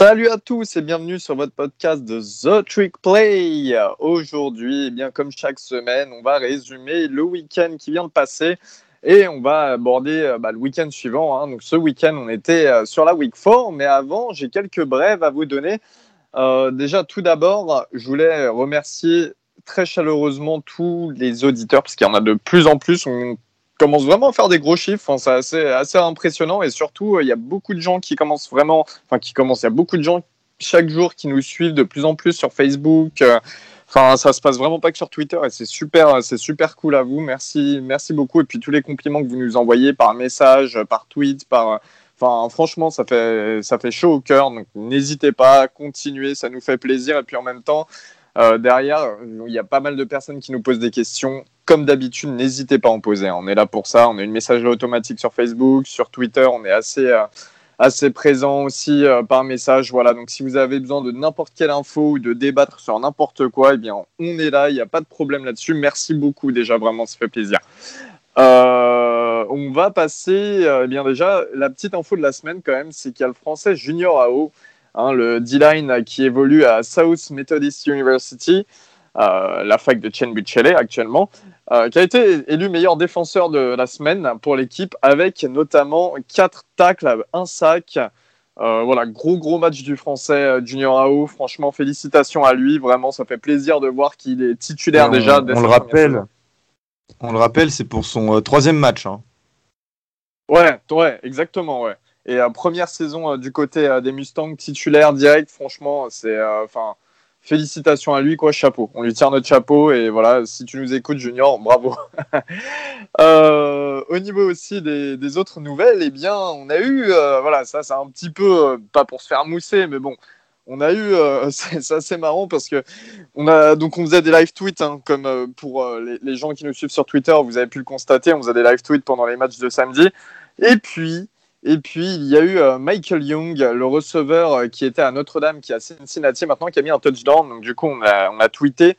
Salut à tous et bienvenue sur votre podcast de The Trick Play. Aujourd'hui, eh bien comme chaque semaine, on va résumer le week-end qui vient de passer et on va aborder euh, bah, le week-end suivant. Hein. Donc ce week-end, on était euh, sur la week 4, mais avant, j'ai quelques brèves à vous donner. Euh, déjà, tout d'abord, je voulais remercier très chaleureusement tous les auditeurs parce qu'il y en a de plus en plus. Commence vraiment à faire des gros chiffres. c'est assez, impressionnant et surtout, il y a beaucoup de gens qui commencent vraiment, enfin, qui commencent, il y a beaucoup de gens chaque jour qui nous suivent de plus en plus sur Facebook. Enfin, ça se passe vraiment pas que sur Twitter et c'est super, c'est super cool à vous. Merci, merci beaucoup. Et puis tous les compliments que vous nous envoyez par message, par tweet, par, enfin, franchement, ça fait, ça fait chaud au cœur. Donc n'hésitez pas, à continuer, ça nous fait plaisir. Et puis en même temps, euh, derrière, il y a pas mal de personnes qui nous posent des questions. Comme d'habitude, n'hésitez pas à en poser. On est là pour ça. On a une messagerie automatique sur Facebook, sur Twitter. On est assez, euh, assez présent aussi euh, par message. Voilà, donc si vous avez besoin de n'importe quelle info ou de débattre sur n'importe quoi, eh bien, on est là, il n'y a pas de problème là-dessus. Merci beaucoup déjà, vraiment, ça fait plaisir. On va passer, eh bien déjà, la petite info de la semaine quand même, c'est qu'il y a le français Junior AO, hein, le D-line qui évolue à South Methodist University. Euh, la fac de Chen Buchele actuellement, euh, qui a été élu meilleur défenseur de la semaine pour l'équipe avec notamment 4 tacles, un sac. Euh, voilà, gros gros match du français Junior AO. Franchement, félicitations à lui. Vraiment, ça fait plaisir de voir qu'il est titulaire déjà. On, le rappelle. On le rappelle, c'est pour son troisième match. Hein. Ouais, ouais, exactement, ouais. Et première saison du côté des Mustangs titulaire direct. Franchement, c'est enfin félicitations à lui, quoi, chapeau. On lui tire notre chapeau et voilà, si tu nous écoutes, Junior, bravo. euh, au niveau aussi des, autres nouvelles, eh bien, on a eu, euh, voilà, ça, c'est un petit peu, euh, pas pour se faire mousser, mais bon, on a eu, euh, c'est assez marrant parce que on a, donc on faisait des live tweets, hein, comme pour les, gens qui nous suivent sur Twitter, vous avez pu le constater, on faisait des live tweets pendant les matchs de samedi. Et puis, et puis, il y a eu euh, Michael Young, le receveur euh, qui était à Notre-Dame, qui est à Cincinnati maintenant, qui a mis un touchdown. Donc, du coup, on a, on a tweeté.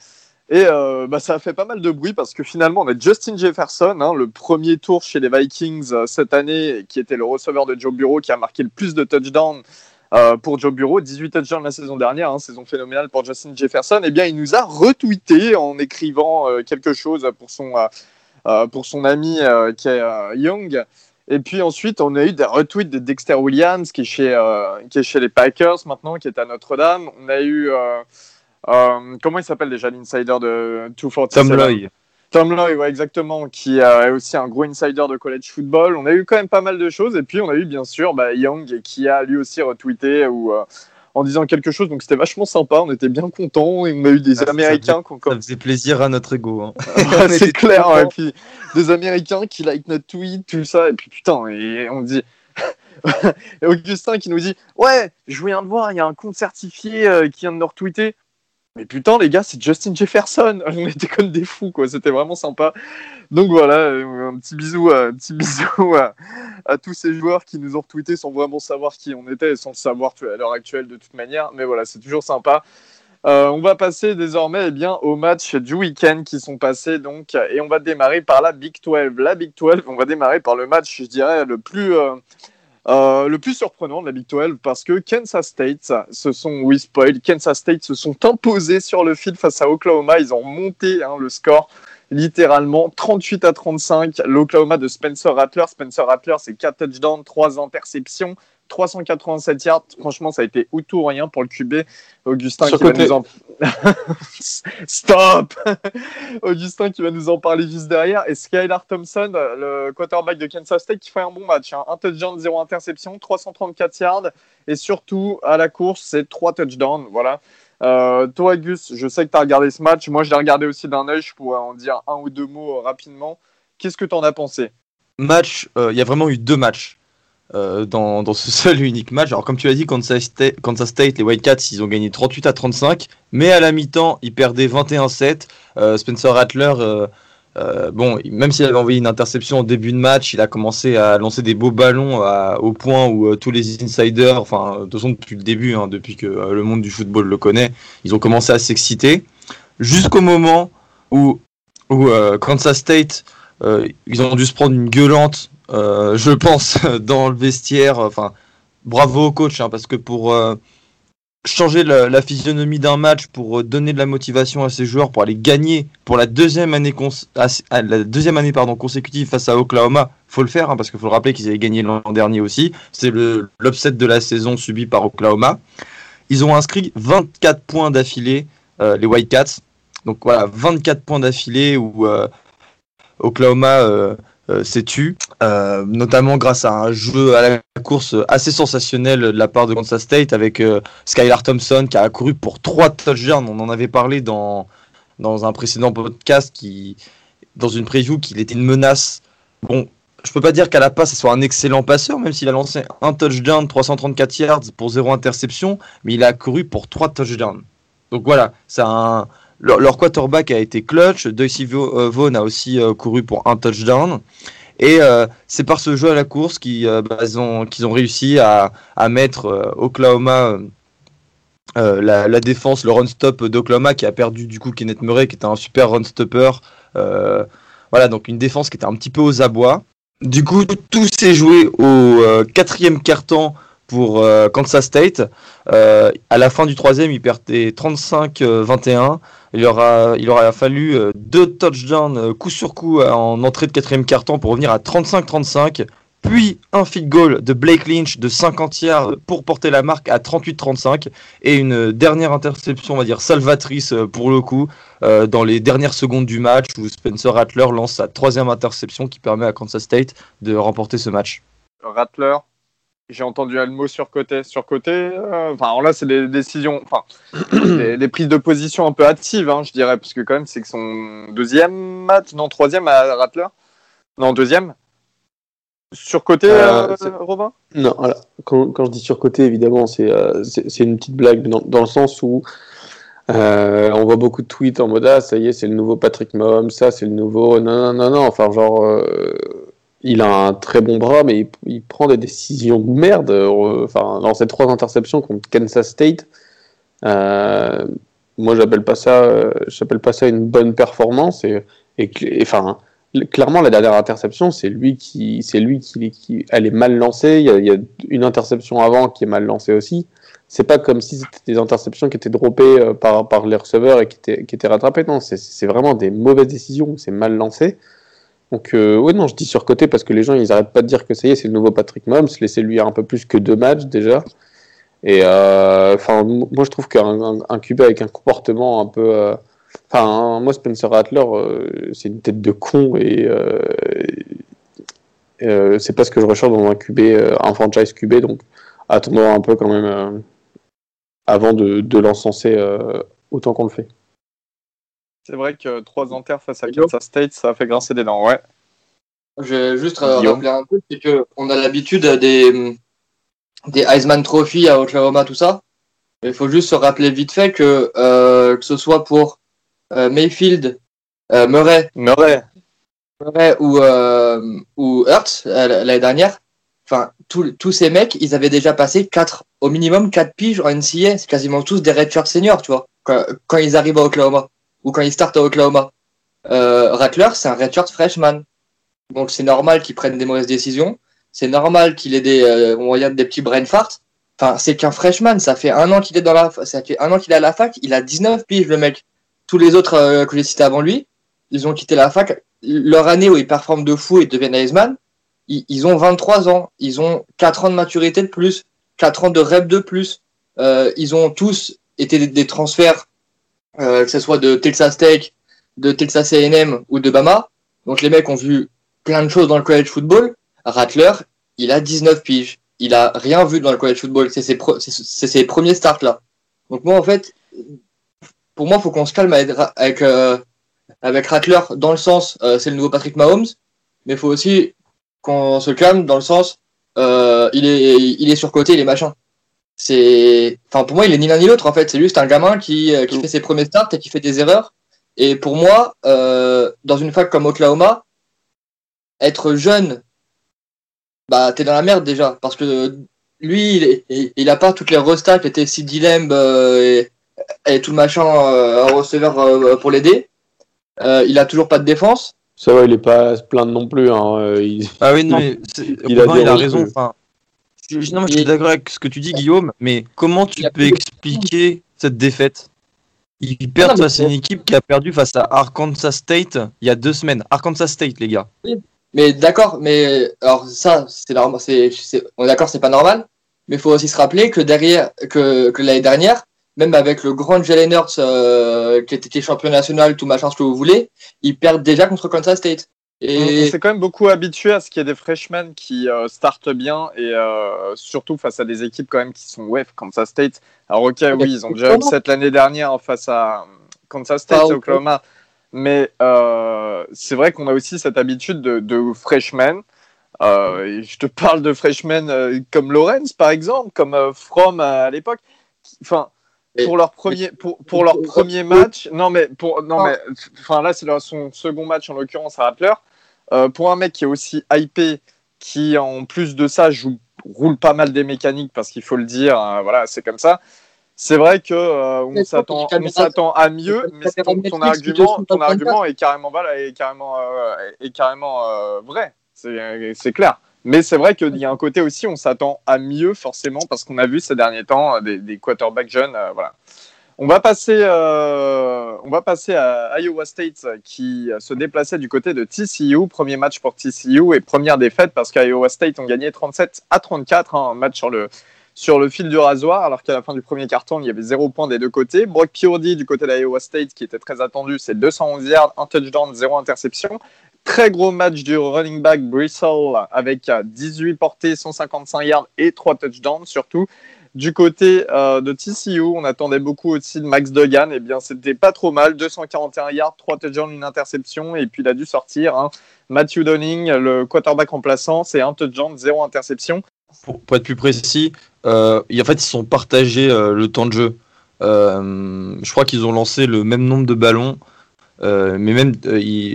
Et euh, bah, ça a fait pas mal de bruit parce que finalement, on a Justin Jefferson, hein, le premier tour chez les Vikings cette année, qui était le receveur de Joe Bureau, qui a marqué le plus de touchdowns pour Joe Bureau. 18 touchdowns la saison dernière, hein, saison phénoménale pour Justin Jefferson. Et eh bien, il nous a retweeté en écrivant quelque chose pour son, pour son ami qui est Young. Et puis ensuite, on a eu des retweets de Dexter Williams, qui est chez, euh, qui est chez les Packers maintenant, qui est à Notre-Dame. On a eu. Euh, euh, comment il s'appelle déjà l'insider de 247 Tom Loy. Tom Loy, ouais, exactement, qui est aussi un gros insider de college football. On a eu quand même pas mal de choses. Et puis, on a eu bien sûr bah, Young, qui a lui aussi retweeté ou en disant quelque chose. Donc c'était vachement sympa, on était bien contents. Et on a eu des ah, Américains qui Ça faisait plaisir à notre ego. Hein. c'est clair. et puis des Américains qui like notre tweet, tout ça. Et puis putain, et on dit. et Augustin qui nous dit Ouais, je viens de voir, il y a un compte certifié euh, qui vient de nous retweeter. Mais putain, les gars, c'est Justin Jefferson. On était comme des fous, quoi. C'était vraiment sympa. Donc voilà, euh, un petit bisou, un petit bisou à, tous ces joueurs qui nous ont retweeté sans vraiment savoir qui on était et sans le savoir à l'heure actuelle de toute manière. Mais voilà, c'est toujours sympa. Euh, on va passer désormais eh bien, aux matchs du week-end qui sont passés. Donc, et on va démarrer par la Big 12. La Big 12, on va démarrer par le match, je dirais, le plus. Euh, euh, le plus surprenant de la Big 12 parce que Kansas State se sont, oui, Kansas State se sont imposés sur le fil face à Oklahoma. Ils ont monté hein, le score littéralement 38 à 35. L'Oklahoma de Spencer Rattler. Spencer Rattler, c'est 4 touchdowns, 3 interceptions. 387 yards. Franchement, ça a été ou tout rien pour le QB. Augustin qui va nous en... Stop Augustin qui va nous en parler juste derrière. Et Skylar Thompson, le quarterback de Kansas State, qui fait un bon match. Hein. Un touchdown, zéro interception, 334 yards. Et surtout, à la course, c'est trois touchdowns. Voilà. Euh, toi, Gus, je sais que tu as regardé ce match. Moi, je l'ai regardé aussi d'un œil. Je pourrais en dire un ou deux mots euh, rapidement. Qu'est-ce que tu en as pensé? Match, euh, il y a vraiment eu deux matchs. Euh, dans, ce seul et unique match. Alors comme tu l'as dit, Kansas State, Kansas State, les Wildcats, ils ont gagné 38 à 35, mais à la mi-temps, ils perdaient 21-7. Euh, Spencer Rattler, euh, bon, même s'il avait envoyé une interception au début de match, il a commencé à lancer des beaux ballons au point où tous les insiders, enfin de toute façon depuis le début, hein, depuis que le monde du football le connaît, ils ont commencé à s'exciter, jusqu'au moment où, où Kansas State, ils ont dû se prendre une gueulante euh, je pense, dans le vestiaire. Enfin, bravo au coach, hein, parce que pour, euh, changer la, physionomie d'un match pour donner de la motivation à ses joueurs pour aller gagner pour la deuxième année, la deuxième année pardon, consécutive face à Oklahoma. Faut le faire hein, parce qu'il faut le rappeler qu'ils avaient gagné l'an dernier aussi. C'est l'upset de la saison subi par Oklahoma. Ils ont inscrit 24 points d'affilée, euh, les Whitecaps. Donc voilà, 24 points d'affilée où euh, Oklahoma euh, euh, s'est tu, euh, notamment grâce à un jeu à la course assez sensationnel de la part de Kansas State avec euh, Skylar Thompson qui a couru pour trois touchdowns. On en avait parlé dans, dans un précédent podcast qui, dans une preview qu'il était une menace. Bon, je peux pas dire qu'à la passe, ce soit un excellent passeur, même s'il a lancé un touchdown, 334 yards pour zéro interception, mais il a couru pour trois touchdowns. Donc voilà, un, leur, quarterback a été clutch. Deuxy euh, Vaughn a aussi euh, couru pour un touchdown. Et euh, c'est par ce jeu à la course qu'ils bah, ont, ont, réussi à, mettre Oklahoma, la, défense, le run-stop d'Oklahoma qui a perdu du coup Kenneth Murray qui était un super run-stopper. voilà, donc une défense qui était un petit peu aux abois. Du coup, tout s'est joué au quatrième quart-temps pour Kansas State. à la fin du troisième, ils perdaient 35-21. Il aura, il aura fallu euh, deux touchdowns euh, coup sur coup euh, en entrée de quatrième quart-temps pour revenir à 35-35. Puis un feed goal de Blake Lynch de 50 yards pour porter la marque à 38-35. Et une dernière interception, on va dire salvatrice pour le coup, dans les dernières secondes du match où Spencer Rattler lance sa troisième interception qui permet à Kansas State de remporter ce match. Rattler, j'ai entendu un mot surcoté. Surcoté, euh, enfin, là, c'est des décisions, enfin, des, prises de position un peu hâtives, hein, je dirais, parce que quand même, c'est que son deuxième match, non, troisième à Rattler. Non, deuxième. Surcoté, euh, euh Robin? Non, voilà. Quand, quand, je dis surcoté, évidemment, c'est euh, une petite blague, dans, dans le sens où on voit beaucoup de tweets en mode ah ça y est c'est le nouveau Patrick Mahomes ça c'est le nouveau non non non non enfin genre il a un très bon bras, mais il, prend des décisions de merde. Euh, enfin, dans ces trois interceptions contre Kansas State, euh, moi j'appelle pas ça, euh, j'appelle pas ça une bonne performance. Et, enfin, clairement la dernière interception, c'est lui qui, c'est lui qui, elle est mal lancée. Il y, a, une interception avant qui est mal lancée aussi. C'est pas comme si c'était des interceptions qui étaient droppées par, par les receveurs et qui étaient, qui étaient rattrapées. Non, c'est vraiment des mauvaises décisions. C'est mal lancé. Donc, euh, ouais, non, je dis surcoté parce que les gens, ils arrêtent pas de dire que ça y est, c'est le nouveau Patrick Mahomes. Laissez-lui un peu plus que deux matchs déjà. Et euh, enfin, moi, je trouve qu'un un, QB avec un comportement un peu. Euh, enfin, moi, Spencer Rattler, c'est une tête de con et. c'est pas ce que je recherche dans un QB, un franchise QB. Donc, attendons un peu quand même avant de, de l'encenser autant qu'on le fait. C'est vrai que trois enters face à Kansas State, ça a fait grincer des dents, ouais. Je vais juste rappeler un peu, c'est qu'on a l'habitude des, des Heisman Trophy à Oklahoma, tout ça. Il faut juste se rappeler vite fait que, euh, que ce soit pour euh, Mayfield, euh, Murray, Murray. Murray ou, ou Hurts l'année dernière, enfin, tous ces mecs, ils avaient déjà passé quatre, au minimum 4 piges en NCA. C'est quasiment tous des redshirts seniors, tu vois, quand ils arrivent à Oklahoma ou quand il start à Oklahoma. Euh, Rattler, c'est un redshirt freshman. Donc c'est normal qu'il prenne des mauvaises décisions. C'est normal qu'il ait des, euh, on des petits brain farts. Enfin, c'est qu'un freshman. Ça fait un an qu'il est dans la, ça fait un an qu'il est à la fac. Il a 19 piges, le mec. Tous les autres euh, que j'ai cités avant lui, ils ont quitté la fac. Leur année où ils performent de fou et deviennent Heisman, ils, ont 23 ans. Ils ont 4 ans de maturité de plus, 4 ans de rep de plus. Euh, ils ont tous été des, transferts que ce soit de Texas Tech, de Texas A&M ou de Bama. Donc les mecs ont vu plein de choses dans le college football. Rattler, il a 19 piges. Il a rien vu dans le college football. C'est ses, ses, premiers starts là. Donc moi en fait, pour moi, faut qu'on se calme avec, avec, euh, avec Rattler dans le sens, euh, c'est le nouveau Patrick Mahomes, mais il faut aussi qu'on se calme dans le sens, euh, il est il est surcoté, il est machin c'est, enfin pour moi il est ni l'un ni l'autre en fait. C'est juste un gamin qui, euh, qui fait ses premiers starts et qui fait des erreurs. Et pour moi, euh, dans une fac comme Oklahoma, être jeune, bah t'es dans la merde déjà parce que lui il, il, a pas toutes les restats qui étaient si Lamb et, et, tout le machin euh, un receveur pour l'aider. il a toujours pas de défense. Ça va, il est pas à se plaindre non plus. Hein. Ah oui, non, il, il, a, il a raison. Enfin, Je, non, je suis d'accord avec ce que tu dis, Guillaume, mais comment tu peux expliquer cette défaite? Ils perdent face à une équipe qui a perdu face à Arkansas State il y a deux semaines. Arkansas State, les gars. Mais d'accord, mais alors ça, c'est normal, on est d'accord, c'est pas normal. Mais il faut aussi se rappeler que derrière, que, que l'année dernière, même avec le grand Jalen Hurts, euh, qui était champion national, tout machin, ce que vous voulez, ils perdent déjà contre Kansas State. On, on Et s'est quand même beaucoup habitué à ce qu'il y ait des freshmen qui euh, startent bien et euh, surtout face à des équipes quand même qui sont ouais, Kansas State. Alors ok, oui, ils ont déjà eu cette l'année dernière face à Kansas State Ah, et ok. Oklahoma, mais euh, c'est vrai qu'on a aussi cette habitude de, de freshmen. Et je te parle de freshmen comme Lawrence par exemple, comme From à l'époque. Enfin, pour leur premier pour, pour leur premier match, non mais pour non mais enfin là c'est leur- son second match en l'occurrence à Rattler. Euh, pour un mec qui est aussi hypé, qui en plus de ça joue, roule pas mal des mécaniques, parce qu'il faut le dire, euh, voilà, c'est comme ça. C'est vrai que euh, on s'attend, s'attend à mieux, mais ton, argument, ton argument est carrément est carrément, euh, est carrément vrai. C'est, clair. Mais c'est vrai qu'il y a un côté aussi, on s'attend à mieux forcément parce qu'on a vu ces derniers temps des, des quarterbacks jeunes, voilà. On va passer, euh, on va passer à Iowa State euh, qui euh, se déplaçait du côté de TCU. Premier match pour TCU et première défaite parce qu'Iowa State ont gagné 37 à 34, hein, un match sur le, fil du rasoir, alors qu'à la fin du premier carton, il y avait zéro point des deux côtés. Brock Purdy du côté d'Iowa State qui était très attendu, c'est 211 yards, un touchdown, zéro interception. Très gros match du running back Brissell avec euh, 18 portées, 155 yards et 3 touchdowns surtout. Du côté euh, de TCU, on attendait beaucoup aussi de Max Duggan. Eh bien, c'était pas trop mal. 241 yards, 3 touchdowns, une interception. Et puis, il a dû sortir. hein. Matthew Donning, le quarterback remplaçant, c'est un touchdown, zéro interception. Pour, être plus précis, euh, et en fait, ils sont partagés euh, le temps de jeu. Je crois qu'ils ont lancé le même nombre de ballons, mais même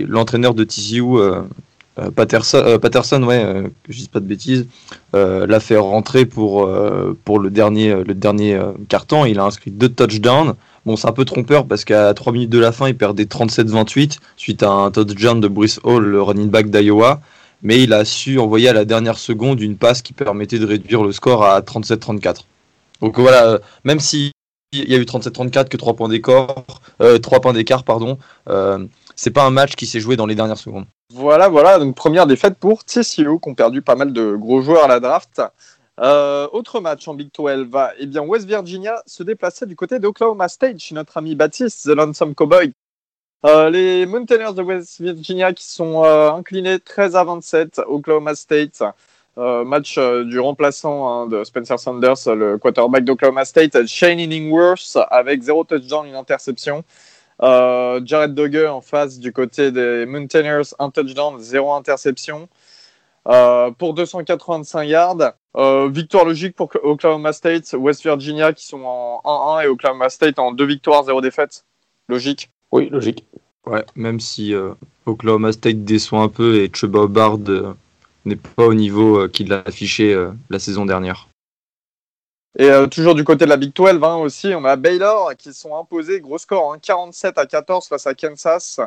l'entraîneur de TCU, Patterson, euh, Patterson, ouais, euh, je dise pas de bêtises, euh, l'a fait rentrer pour, euh, pour le dernier, le dernier euh, carton. Il a inscrit deux touchdowns. Bon, c'est un peu trompeur parce qu'à 3 minutes de la fin, il perdait 37-28 suite à un touchdown de Brice Hall, le running back d'Iowa mais il a su envoyer à la dernière seconde une passe qui permettait de réduire le score à 37-34. Donc voilà, euh, même si il y a eu 37-34 que 3 points d'écart, euh, 3 points pardon, euh, c'est pas un match qui s'est joué dans les dernières secondes. Voilà, voilà. Donc, première défaite pour TCU, qui ont perdu pas mal de gros joueurs à la draft. Euh, autre match en Big 12, eh bien, West Virginia se déplaçait du côté d'Oklahoma State chez notre ami Baptiste, The Lonesome Cowboy. Euh, les Mountaineers de West Virginia qui sont euh, inclinés 13 à 27, Oklahoma State. Match du remplaçant hein, de Spencer Sanders, le quarterback d'Oklahoma State, Shane Inningworth, avec zéro touchdown, une interception. Euh, Jared Dogger en face du côté des Mountaineers, un touchdown, zéro interception. Euh, pour 285 yards. Euh, victoire logique pour Oklahoma State, West Virginia qui sont en 1-1 et Oklahoma State en 2 victoires, 0 défaites. Logique. Oui, logique. Ouais, même si euh, Oklahoma State déçoit un peu et Chuba euh, n'est pas au niveau euh, qu'il a affiché euh, la saison dernière. Et euh, toujours du côté de la Big 12 hein, aussi, on a Baylor qui sont imposés, gros score, hein, 47 à 14 face à Kansas.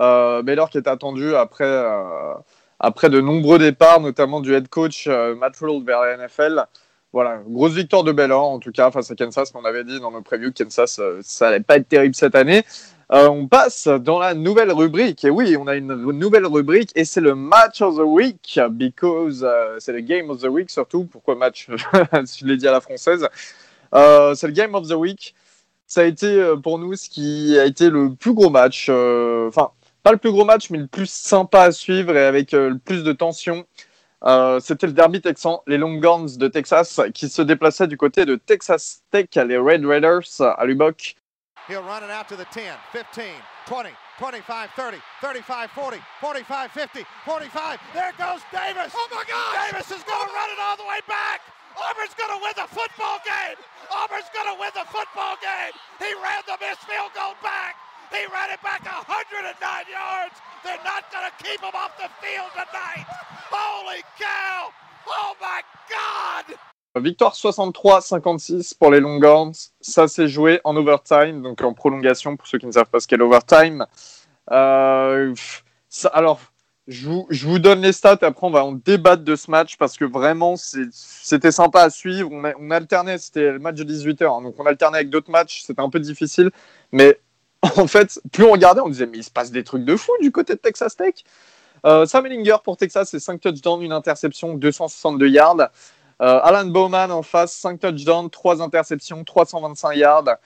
Euh, Baylor qui est attendu après, euh, après de nombreux départs, notamment du head coach Matt Rule vers la NFL. Voilà, grosse victoire de Baylor en tout cas face à Kansas, mais on avait dit dans nos previews que Kansas, ça allait pas être terrible cette année. Euh, on passe dans la nouvelle rubrique. Et oui, on a une nouvelle rubrique et c'est le match of the week because euh, c'est le game of the week surtout. Pourquoi match? Je l'ai dit à la française. Euh, c'est le game of the week. Ça a été euh, pour nous ce qui a été le plus gros match. euh, Enfin, pas le plus gros match, mais le plus sympa à suivre et avec euh, le plus de tension. Euh, C'était le derby texan, les Longhorns de Texas qui se déplaçaient du côté de Texas Tech, les Red Raiders à Lubbock. He'll run it out to the 10, 15, 20, 25, 30, 35, 40, 45, 50, 45. There goes Davis. Oh my God! Davis is going to run it all the way back. Auburn's going to win the football game. Auburn's going to win the football game. He ran the missed field goal back. He ran it back 109 yards. They're not going to keep him off the field tonight. Holy cow! Oh my God! Victoire 63-56 pour les Longhorns. Ça s'est joué en overtime, donc en prolongation pour ceux qui ne savent pas ce qu'est l'overtime. Euh, alors, Je vous, donne les stats, après on va en débattre de ce match parce que vraiment c'était sympa à suivre. On, alternait, c'était le match de 18h, donc on alternait avec d'autres matchs, c'était un peu difficile. Mais en fait, plus on regardait, on disait mais il se passe des trucs de fou du côté de Texas Tech. Euh, Sam Ellinger pour Texas, c'est 5 touchdowns, une interception, 262 yards. Euh, Alan Bowman en face, 5 touchdowns, 3 interceptions, 325 yards.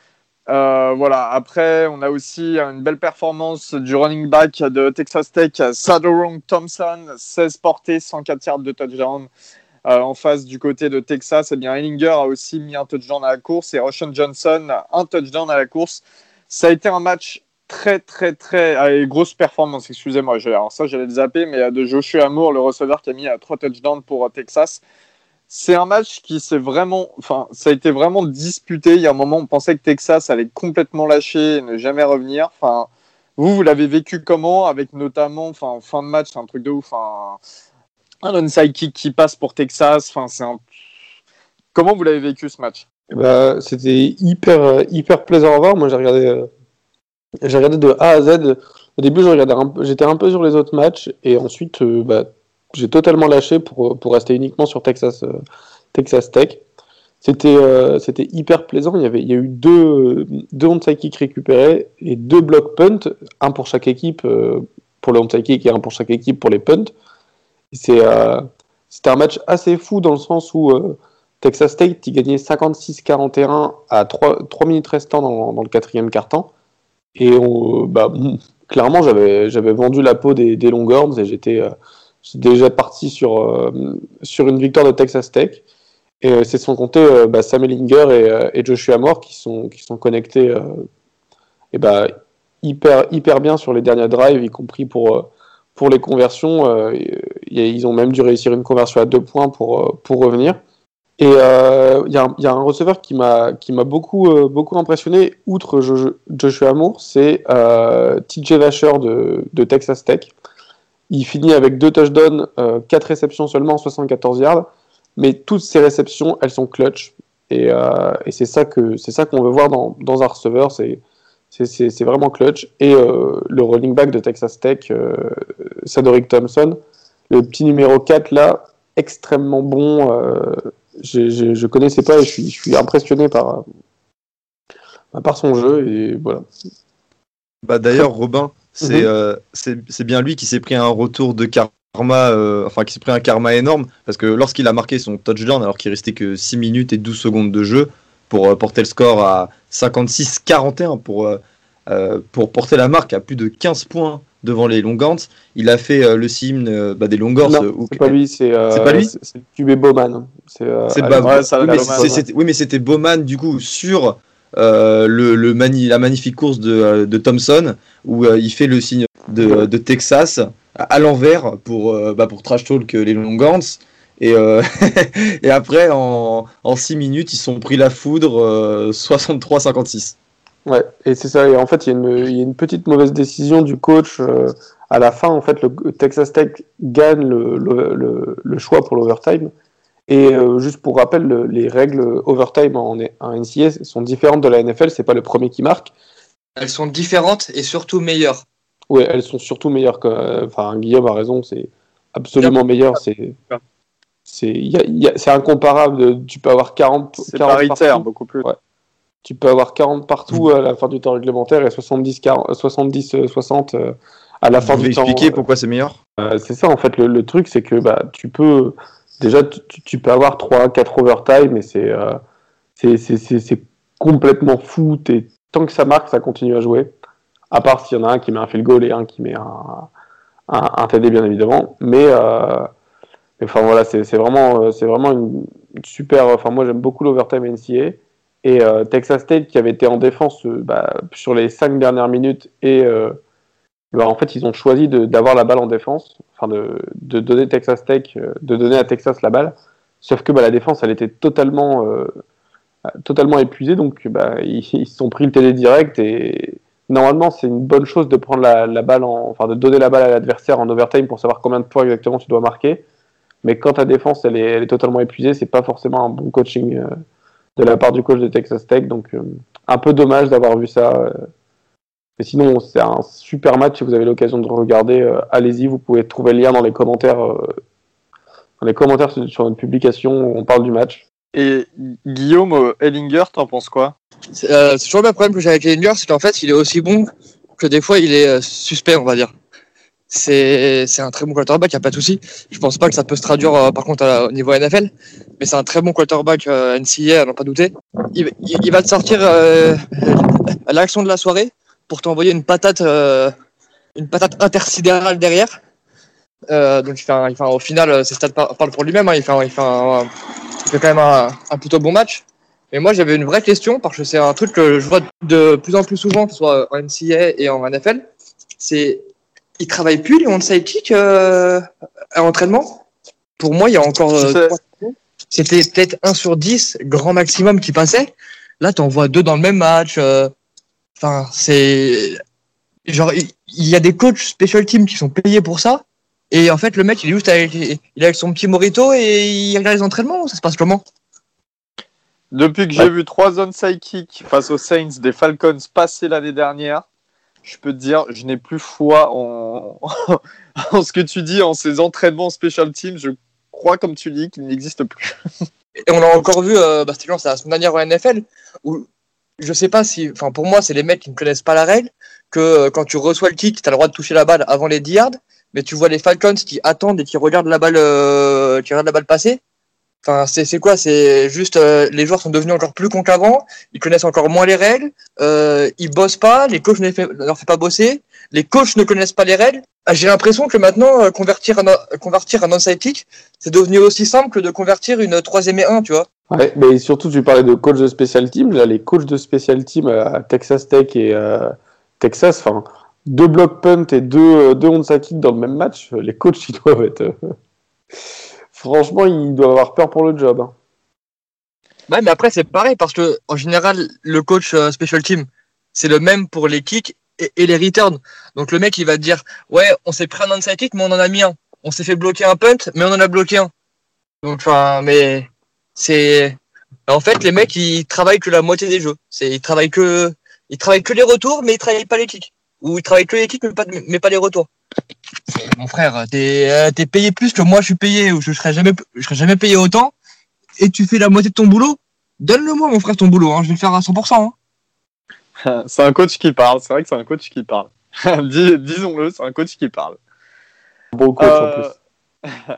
Euh, voilà. Après, on a aussi une belle performance du running back de Texas Tech, Sadorong Thompson, 16 portées, 104 yards de touchdown. Euh, en face du côté de Texas, eh bien, Ellinger a aussi mis un touchdown à la course et Roshan Johnson un touchdown à la course. Ça a été un match très, très, très. Allez, grosse performance, excusez-moi. Alors, ça, j'allais le zapper, mais de Joshua Amour, le receveur qui a mis euh, trois touchdowns pour Texas. C'est un match qui s'est vraiment, enfin, ça a été vraiment disputé. Il y a un moment, on pensait que Texas allait complètement lâcher et ne jamais revenir. Enfin, vous, vous l'avez vécu comment Avec notamment, enfin, en fin de match, c'est un truc de ouf. Un, un onside kick qui passe pour Texas. Enfin, c'est un. Comment vous l'avez vécu ce match? Bah, c'était hyper, hyper plaisant à voir. Moi, j'ai regardé, euh, j'ai regardé de A à Z. Au début, j'étais un peu sur les autres matchs et ensuite, euh, bah, j'ai totalement lâché pour, pour rester uniquement sur Texas, euh, Texas Tech. C'était, euh, c'était hyper plaisant. Il y avait, il y a eu deux, deux onside kicks récupérés et deux block punt, un pour chaque équipe euh, pour le onside kick et un pour chaque équipe pour les punts. C'était un match assez fou dans le sens où Texas State, il gagnait 56-41 à 3, 3 minutes restant dans, dans le quatrième quart-temps. Et bah, clairement, j'avais, j'avais vendu la peau des, des Longhorns et j'étais, euh, j'étais déjà parti sur, euh, sur une victoire de Texas Tech. Et euh, c'est sans compter euh, bah, Sam Ellinger et, Joshua Moore qui sont, qui sont connectés et bah, hyper, hyper bien sur les derniers drives, y compris pour, pour les conversions. ils ont même dû réussir une conversion à deux points pour, pour revenir. Et il y, a un- receveur qui m'a qui beaucoup euh, beaucoup impressionné outre Jo- Joshua Moore, c'est TJ Vasher de, de Texas Tech. Il finit avec deux touchdowns, euh, quatre réceptions seulement, 74 yards, mais toutes ces réceptions, elles sont clutch. Et, euh, et c'est ça que c'est ça qu'on veut voir dans, dans un receveur, c'est c'est- vraiment clutch. Et euh, le running back de Texas Tech, euh, Sadoric Thompson, le petit numéro 4 là, extrêmement bon. je, je connaissais pas et je suis, je suis impressionné par, par son jeu et voilà. Bah d'ailleurs, Robin, c'est Mhm. euh, c'est c'est bien lui qui s'est pris un retour de karma, euh, enfin qui s'est pris un karma énorme, parce que lorsqu'il a marqué son touchdown, alors qu'il restait que 6 minutes et 12 secondes de jeu, pour euh, porter le score à 56-41, pour, euh, pour porter la marque à plus de 15 points devant les Longhorns, il a fait le signe bah, des Longhorns. c'est pas lui, c'est C'est pas lui c'est Bowman. C'est oui, mais c'était Bowman du coup sur euh, le, la magnifique course de, euh, de Thompson où euh, il fait le signe de, de Texas à, l'envers pour, bah, pour trash talk les Longhorns. Et, et après, en, en 6 minutes, ils sont pris la foudre euh, 63-56. Ouais, et c'est ça. Et en fait, il y, a une- petite mauvaise décision du coach à la fin. En fait, le Texas Tech gagne le, le, le choix pour l'overtime. Et euh, juste pour rappel, le- les règles overtime en, en NCA sont différentes de la NFL. C'est pas le premier qui marque. Elles sont différentes et surtout meilleures. Ouais, elles sont surtout meilleures que. Enfin, Guillaume a raison, c'est absolument meilleur. C'est. C'est il y a- il y a- c'est incomparable. tu peux avoir 40. C'est 40 paritaire, partout. beaucoup plus. Ouais. Tu peux avoir 40 partout à la fin du temps réglementaire et 70, 40, 70 euh, 60 euh, à la fin Vous du temps. expliquer pourquoi c'est meilleur? Euh, c'est ça en fait le, le truc, c'est que bah, tu peux déjà tu, peux avoir 3 4 overtime c'est euh, c'est- c'est complètement fou. Tant que ça marque, ça continue à jouer. À part s'il y en a un qui met un field goal et un qui met un, un, TD bien évidemment. Mais euh, mais enfin voilà, c'est vraiment euh, vraiment une super. Enfin moi j'aime beaucoup l'overtime NCA. Et Texas State qui avait été en défense bah, sur les 5 dernières minutes et euh, bah, en fait, ils ont choisi d'avoir la balle en défense, enfin de, de donner Texas Tech, euh, de donner à Texas la balle. Sauf que bah, la défense, elle était totalement, euh, totalement épuisée, donc bah, ils ils se sont pris le télé direct et normalement, c'est une bonne chose de prendre la, la balle, en, enfin de donner la balle à l'adversaire en overtime pour savoir combien de points exactement tu dois marquer. Mais quand ta défense, elle est, elle est totalement épuisée, c'est pas forcément un bon coaching euh, de la part du coach de Texas Tech, donc euh, un peu dommage d'avoir vu ça. Mais sinon, c'est un super match. Si vous avez l'occasion de regarder, euh, allez-y. Vous pouvez trouver le lien dans les commentaires, euh, dans les commentaires sur sur notre publication où on parle du match. Et Guillaume euh, Ellinger, t'en penses quoi? C'est euh, c'est toujours le même problème que j'ai avec Ellinger, c'est qu'en fait, il est aussi bon que des fois, il est euh, suspect, on va dire. C'est c'est un très bon quarterback, il n'y a pas de souci. Je pense pas que ça peut se traduire euh, par contre à- au niveau NFL, mais c'est un très bon quarterback euh, NCA, à n'en pas douter. Il, il- il va te sortir euh, à l'action de la soirée pour t'envoyer une patate, euh, une patate intersidérale derrière. Euh, donc il fait, un- il fait un- au final, euh, ses stats par- parlent pour lui-même. hein. il, fait un- il, fait un- il fait quand même un, un plutôt bon match. Mais moi, j'avais une vraie question parce que c'est un truc que je vois de plus en plus souvent, que ce soit en NCA et en NFL. C'est, ils travaillent plus les onside kicks euh, à l'entraînement? Pour moi, il y a encore euh, Tu c'était peut-être 1 sur 10 grand maximum qui passait. Là, t'en vois deux dans le même match. euh, Enfin, c'est genre il y a des coachs special team qui sont payés pour ça. Et en fait, le mec, il est juste avec, il est avec son petit morito et il regarde les entraînements. Ça se passe comment? Depuis que j'ai vu trois zones psychiques face aux Saints des Falcons passer l'année dernière, je peux te dire, je n'ai plus foi en... en ce que tu dis, en ces entraînements special teams. Je crois, comme tu dis, qu'il n'existe plus. Et on l'a encore vu, euh, bah, c'était la semaine dernière en NFL, où je sais pas si, enfin pour moi, c'est les mecs qui ne connaissent pas la règle, que euh, quand tu reçois le kick, tu as le droit de toucher la balle avant les 10 yards, mais tu vois les Falcons qui attendent et qui regardent la balle, euh, qui regardent la balle passer. Enfin, c'est quoi? C'est juste euh, les joueurs sont devenus encore plus cons qu'avant, ils connaissent encore moins les règles, euh, ils bossent pas, les coachs ne leur font pas bosser, les coachs ne connaissent pas les règles. Ah, J'ai l'impression que maintenant, euh, convertir un, convertir un kick, c'est devenu aussi simple que de convertir une troisième et un, tu vois. Ouais, mais surtout, tu parlais de coach de special team. Là, les coachs de special team à Texas Tech et Texas, enfin, deux block punt et deux, deux onside kick dans le même match, les coachs, ils doivent être. Franchement, ils doivent avoir peur pour le job. hein. Ouais, mais après, c'est pareil parce que, en général, le coach euh, special team, c'est le même pour les kicks et, les returns. Donc, le mec, il va dire, ouais, on s'est pris un onside kick, mais on en a mis un. On s'est fait bloquer un punt, mais on en a bloqué un. Donc, enfin, mais c'est, en fait, les mecs, ils travaillent que la moitié des jeux. Ils travaillent que, ils travaillent que les retours, mais ils travaillent pas les kicks. Ou ils travaillent que les kicks, mais pas, mais pas les retours. Mon frère, t'es, euh, t'es payé plus que moi, je suis payé, ou je serais jamais, je serais jamais payé autant et tu fais la moitié de ton boulot, donne-le-moi, mon frère, ton boulot. Hein. Je vais le faire à 100%. Hein. c'est un coach qui parle. C'est vrai que c'est un coach qui parle. Dis- Disons-le, c'est un coach qui parle. Bon coach en Euh, plus.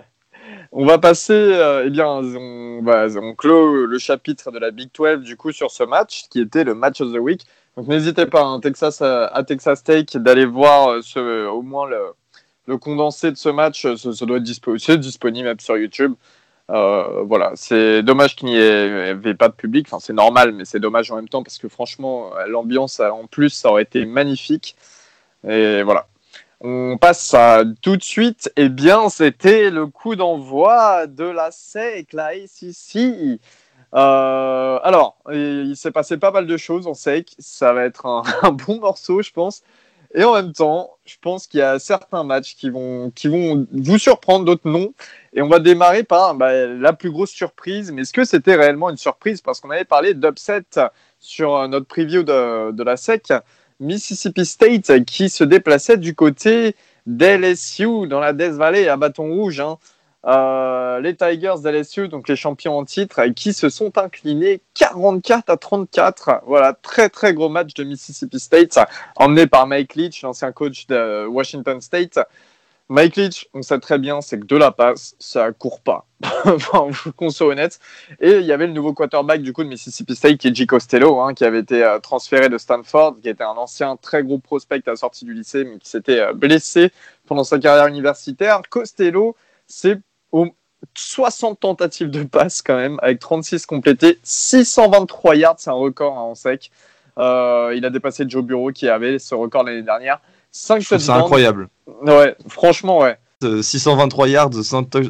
On va passer, euh, eh bien, on, va, on clôt le chapitre de la Big 12 du coup sur ce match qui était le match of the week. Donc n'hésitez pas hein, Texas, euh, à Texas Tech d'aller voir euh, ce, au moins le, condensé de ce match. Ça doit être disponible sur YouTube. Euh, voilà, c'est dommage qu'il n'y ait- avait pas de public. Enfin, c'est normal, mais c'est dommage en même temps parce que franchement, euh, l'ambiance euh, en plus, ça aurait été magnifique. Et voilà. On passe tout de suite. Eh bien, c'était le coup d'envoi de la SEC, la SEC. Euh, alors, il s'est passé pas mal de choses en SEC. Ça va être un, bon morceau, je pense. Et en même temps, je pense qu'il y a certains matchs qui vont, qui vont vous surprendre, d'autres non. Et on va démarrer par bah, la plus grosse surprise. Mais est-ce que c'était réellement une surprise? Parce qu'on avait parlé d'upset sur euh, notre preview de, de la SEC. Mississippi State qui se déplaçait du côté d'LSU dans la Death Valley à Bâton Rouge. hein. Euh, les Tigers d'LSU, donc les champions en titre, qui se sont inclinés 44 à 34. Voilà, très très gros match de Mississippi State, emmené par Mike Leach, l'ancien coach de Washington State. Mike Leach, on sait très bien, c'est que de la passe, ça court pas. enfin, qu'on soit honnête. Et il y avait le nouveau quarterback du coup de Mississippi State qui est. Costello, hein, qui avait été euh, transféré de Stanford, qui était un ancien très gros prospect à la sortie du lycée, mais qui s'était euh, blessé pendant sa carrière universitaire. Costello, c'est au 60 tentatives de passe quand même, avec 36 complétés, 623 yards, c'est un record hein, en sec. Euh, il a dépassé Joe Bureau qui avait ce record l'année dernière. 5 Je trouve ça touchdowns. incroyable. Ouais, franchement, ouais. Euh, 623 yards,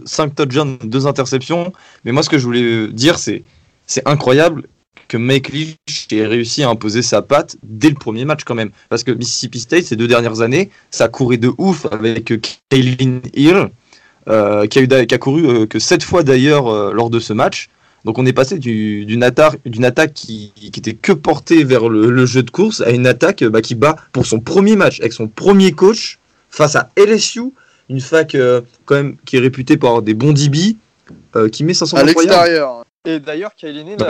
5 touchdowns, 2 interceptions. Mais moi, ce que je voulais dire, c'est c'est incroyable que Mike Leach ait réussi à imposer sa patte dès le premier match quand même. Parce que Mississippi State, ces deux dernières années, ça courait de ouf avec Kaylin Hill, euh, qui, a eu, d'a- qui a couru euh, que 7 fois d'ailleurs euh, lors de ce match. Donc on est passé du- d'une attaque, qui, qui était que portée vers le, le jeu de course à une attaque bah, qui bat pour son premier match avec son premier coach face à LSU, une fac euh, quand même qui est réputée pour avoir des bons DB, euh, qui met 500 à l'extérieur. Et d'ailleurs,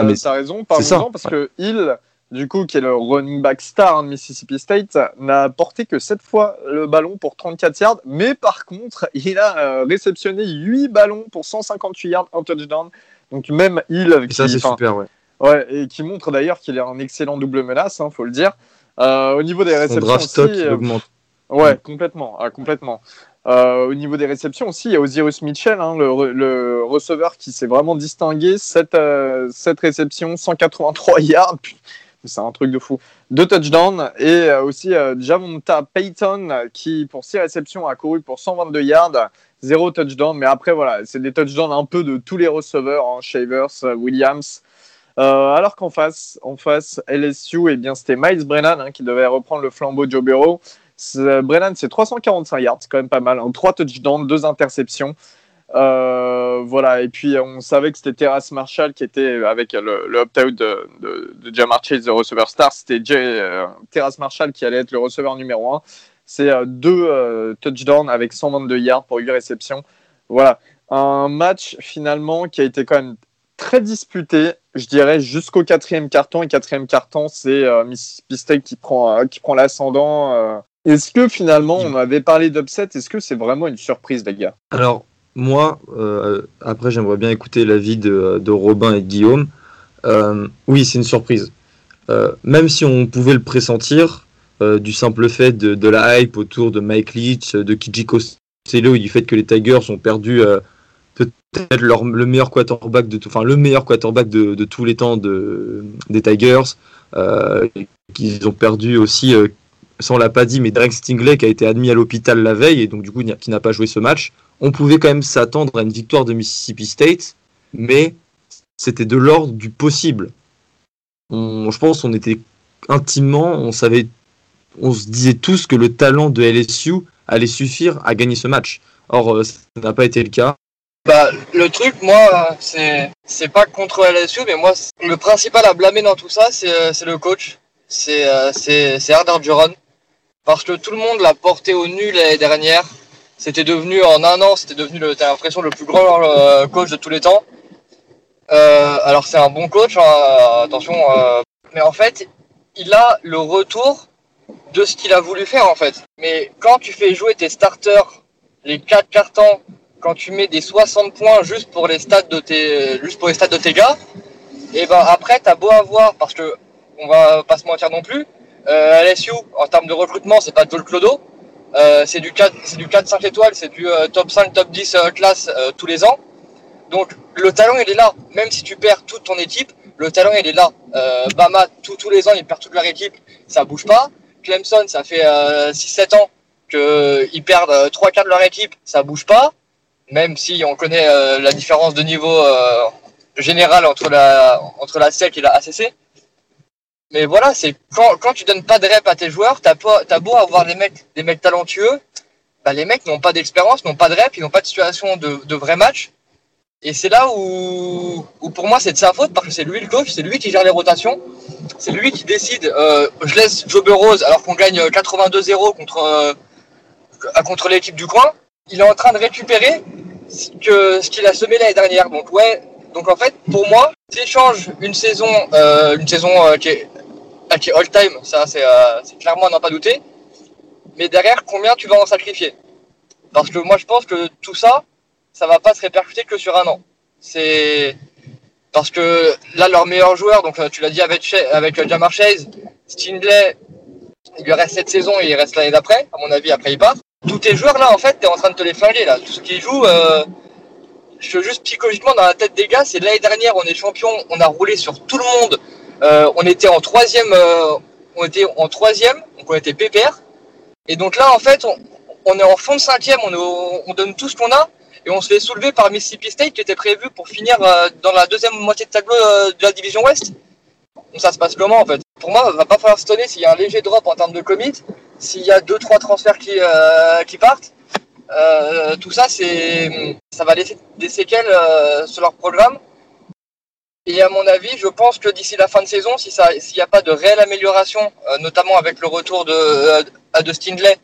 mais t'as raison, ça. parlons-en, parce que il, du coup, qui est le running back star de Mississippi State, n'a porté que 7 fois le ballon pour 34 yards, mais par contre, il a euh, réceptionné 8 ballons pour 158 yards, un touchdown. Donc même il, Et ça c'est super, ouais. ouais, et qui montre d'ailleurs qu'il est un excellent double menace, hein, faut le dire. Euh, au niveau des réceptions draft stock aussi, il euh, augmente. Ouais, Mm. complètement, ah, complètement. Euh, au niveau des réceptions aussi, il y a Osiris Mitchell, hein, le, re- le receveur qui s'est vraiment distingué. 7, réceptions, 183 yards. C'est un truc de fou. Deux touchdowns. Et euh, aussi euh, Javonta Payton qui, pour 6 réceptions, a couru pour 122 yards. Zéro touchdown. Mais après, voilà, c'est des touchdowns un peu de tous les receveurs. Hein, Shavers, euh, Williams. Alors qu'en face, en face, LSU, eh bien, c'était Miles Brennan hein, qui devait reprendre le flambeau de Joe Burrow. Brennan, c'est 345 yards, c'est quand même pas mal. Hein. 3 touchdowns, 2 interceptions. Euh, voilà, et puis on savait que c'était Terrace Marshall qui était avec le, le opt-out de, de, de Jamar Chase, le receveur star. C'était euh, Terrace Marshall qui allait être le receveur numéro 1. C'est euh, deux euh, touchdowns avec 122 yards pour 8 réceptions. Voilà, un match finalement qui a été quand même très disputé, je dirais, jusqu'au quatrième carton. Et quatrième carton, c'est euh, Mississippi State qui prend, euh, qui prend l'ascendant. euh. Est-ce que finalement, on avait parlé d'upset, est-ce que c'est vraiment une surprise, les gars? Alors, moi, euh, après, j'aimerais bien écouter l'avis de, de Robin et Guillaume. Euh, oui, c'est une surprise. Euh, même si on pouvait le pressentir, du simple fait de, la hype autour de Mike Leach, de Kijiko Costello et du fait que les Tigers ont perdu peut-être le meilleur quarterback de le meilleur quarterback de, tous les temps de, des Tigers, qu'ils ont perdu aussi, ça on l'a pas dit, mais Derek Stingley qui a été admis à l'hôpital la veille et donc du coup qui n'a pas joué ce match on pouvait quand même s'attendre à une victoire de Mississippi State, mais c'était de l'ordre du possible. Je pense qu'on était intimement, on savait, on se disait tous que le talent de LSU allait suffire à gagner ce match. Or, euh, ça n'a pas été le cas. Bah, le truc, moi, c'est c'est pas contre LSU, mais moi, le principal à blâmer dans tout ça, c'est euh, c'est le coach. C'est euh, c'est c'est Ard Orgeron. Parce que tout le monde l'a porté au nu l'année dernière. C'était devenu, en un an, c'était devenu, t'as l'impression, le plus grand euh, coach de tous les temps. Euh, alors, c'est un bon coach, hein, attention. euh, mais en fait, il a le retour de ce qu'il a voulu faire, en fait. Mais quand tu fais jouer tes starters les quatre cartons quand tu mets des 60 points juste pour les stats de tes, juste pour les stats de tes gars, et ben après t'as beau avoir, parce que on va pas se mentir non plus, euh, LSU en termes de recrutement c'est pas Joel Clodo, euh, c'est du 4, c'est du 4-5 étoiles, c'est du euh, top 5, top 10 euh, classe euh, tous les ans. Donc le talent il est là, même si tu perds toute ton équipe, le talent il est là. Euh, Bama tous tous les ans ils perdent toute leur équipe, ça bouge pas. Clemson ça fait euh, 6-7 ans qu'ils perdent euh, 3-4 de leur équipe, ça bouge pas même si on connaît la différence de niveau général entre la, entre la SEC et la ACC. Mais voilà, c'est quand, quand tu donnes pas de rep à tes joueurs, t'as pas- t'as beau avoir des mecs, des mecs talentueux, bah les mecs n'ont pas d'expérience, n'ont pas de rep, ils n'ont pas de situation de, de vrai match. Et c'est là où, où pour moi c'est de sa faute parce que c'est lui le coach, c'est lui qui gère les rotations, c'est lui qui décide. euh, je laisse Joe Burrows alors qu'on gagne 82-0 contre euh, contre l'équipe du coin. Il est en train de récupérer ce qu'il a semé l'année dernière. Donc ouais, donc en fait pour moi, s'il change une saison, euh, une saison euh, qui est euh, qui est all time, ça c'est euh, clairement à n'en pas douter. Mais derrière, combien tu vas en sacrifier? Parce que moi je pense que tout ça, ça va pas se répercuter que sur un an. C'est parce que là leur meilleur joueur, donc euh, tu l'as dit avec avec euh, Jamar Chase, Stingley, il lui reste cette saison et il reste l'année d'après. À mon avis, après il part tous tes joueurs là en fait t'es en train de te les flinguer là tous ceux qui jouent euh, je juste psychologiquement dans la tête des gars c'est l'année dernière on est champion on a roulé sur tout le monde Euh, on était en troisième euh, on était en troisième donc on était pépère et donc là en fait on, est en fond de cinquième on, donne tout ce qu'on a et on se fait soulever par Mississippi State qui était prévu pour finir euh, dans la deuxième moitié de tableau de la division Ouest donc ça se passe comment en fait? Pour moi, il va pas falloir se s'il y a un léger drop en termes de commit, s'il y a deux trois transferts qui, qui partent. Tout ça, c'est ça va laisser des séquelles sur leur programme. Et à mon avis, je pense que d'ici la fin de saison, si ça, s'il n'y a pas de réelle amélioration, euh, notamment avec le retour de, euh, de Stingley,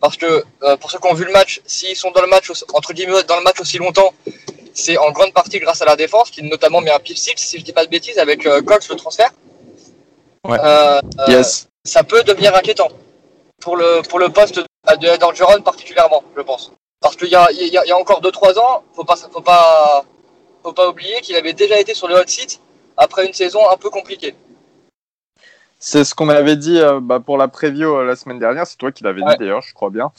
parce que euh, pour ceux qui ont vu le match, s'ils sont dans le match entre guillemets dans le match aussi longtemps, c'est en grande partie grâce à la défense, qui notamment met un pif six, si je dis pas de bêtises, avec euh, Cox le transfert. Ouais. Yes. ça peut devenir inquiétant pour le pour le poste de particulièrement, je pense. Parce qu'il y a, y, a, y a encore 2-3 ans, faut pas faut pas faut pas oublier qu'il avait déjà été sur le hot seat après une saison un peu compliquée. C'est ce qu'on avait dit euh, bah, pour la preview euh, la semaine dernière. C'est toi qui l'avais Ouais. dit d'ailleurs, je crois bien.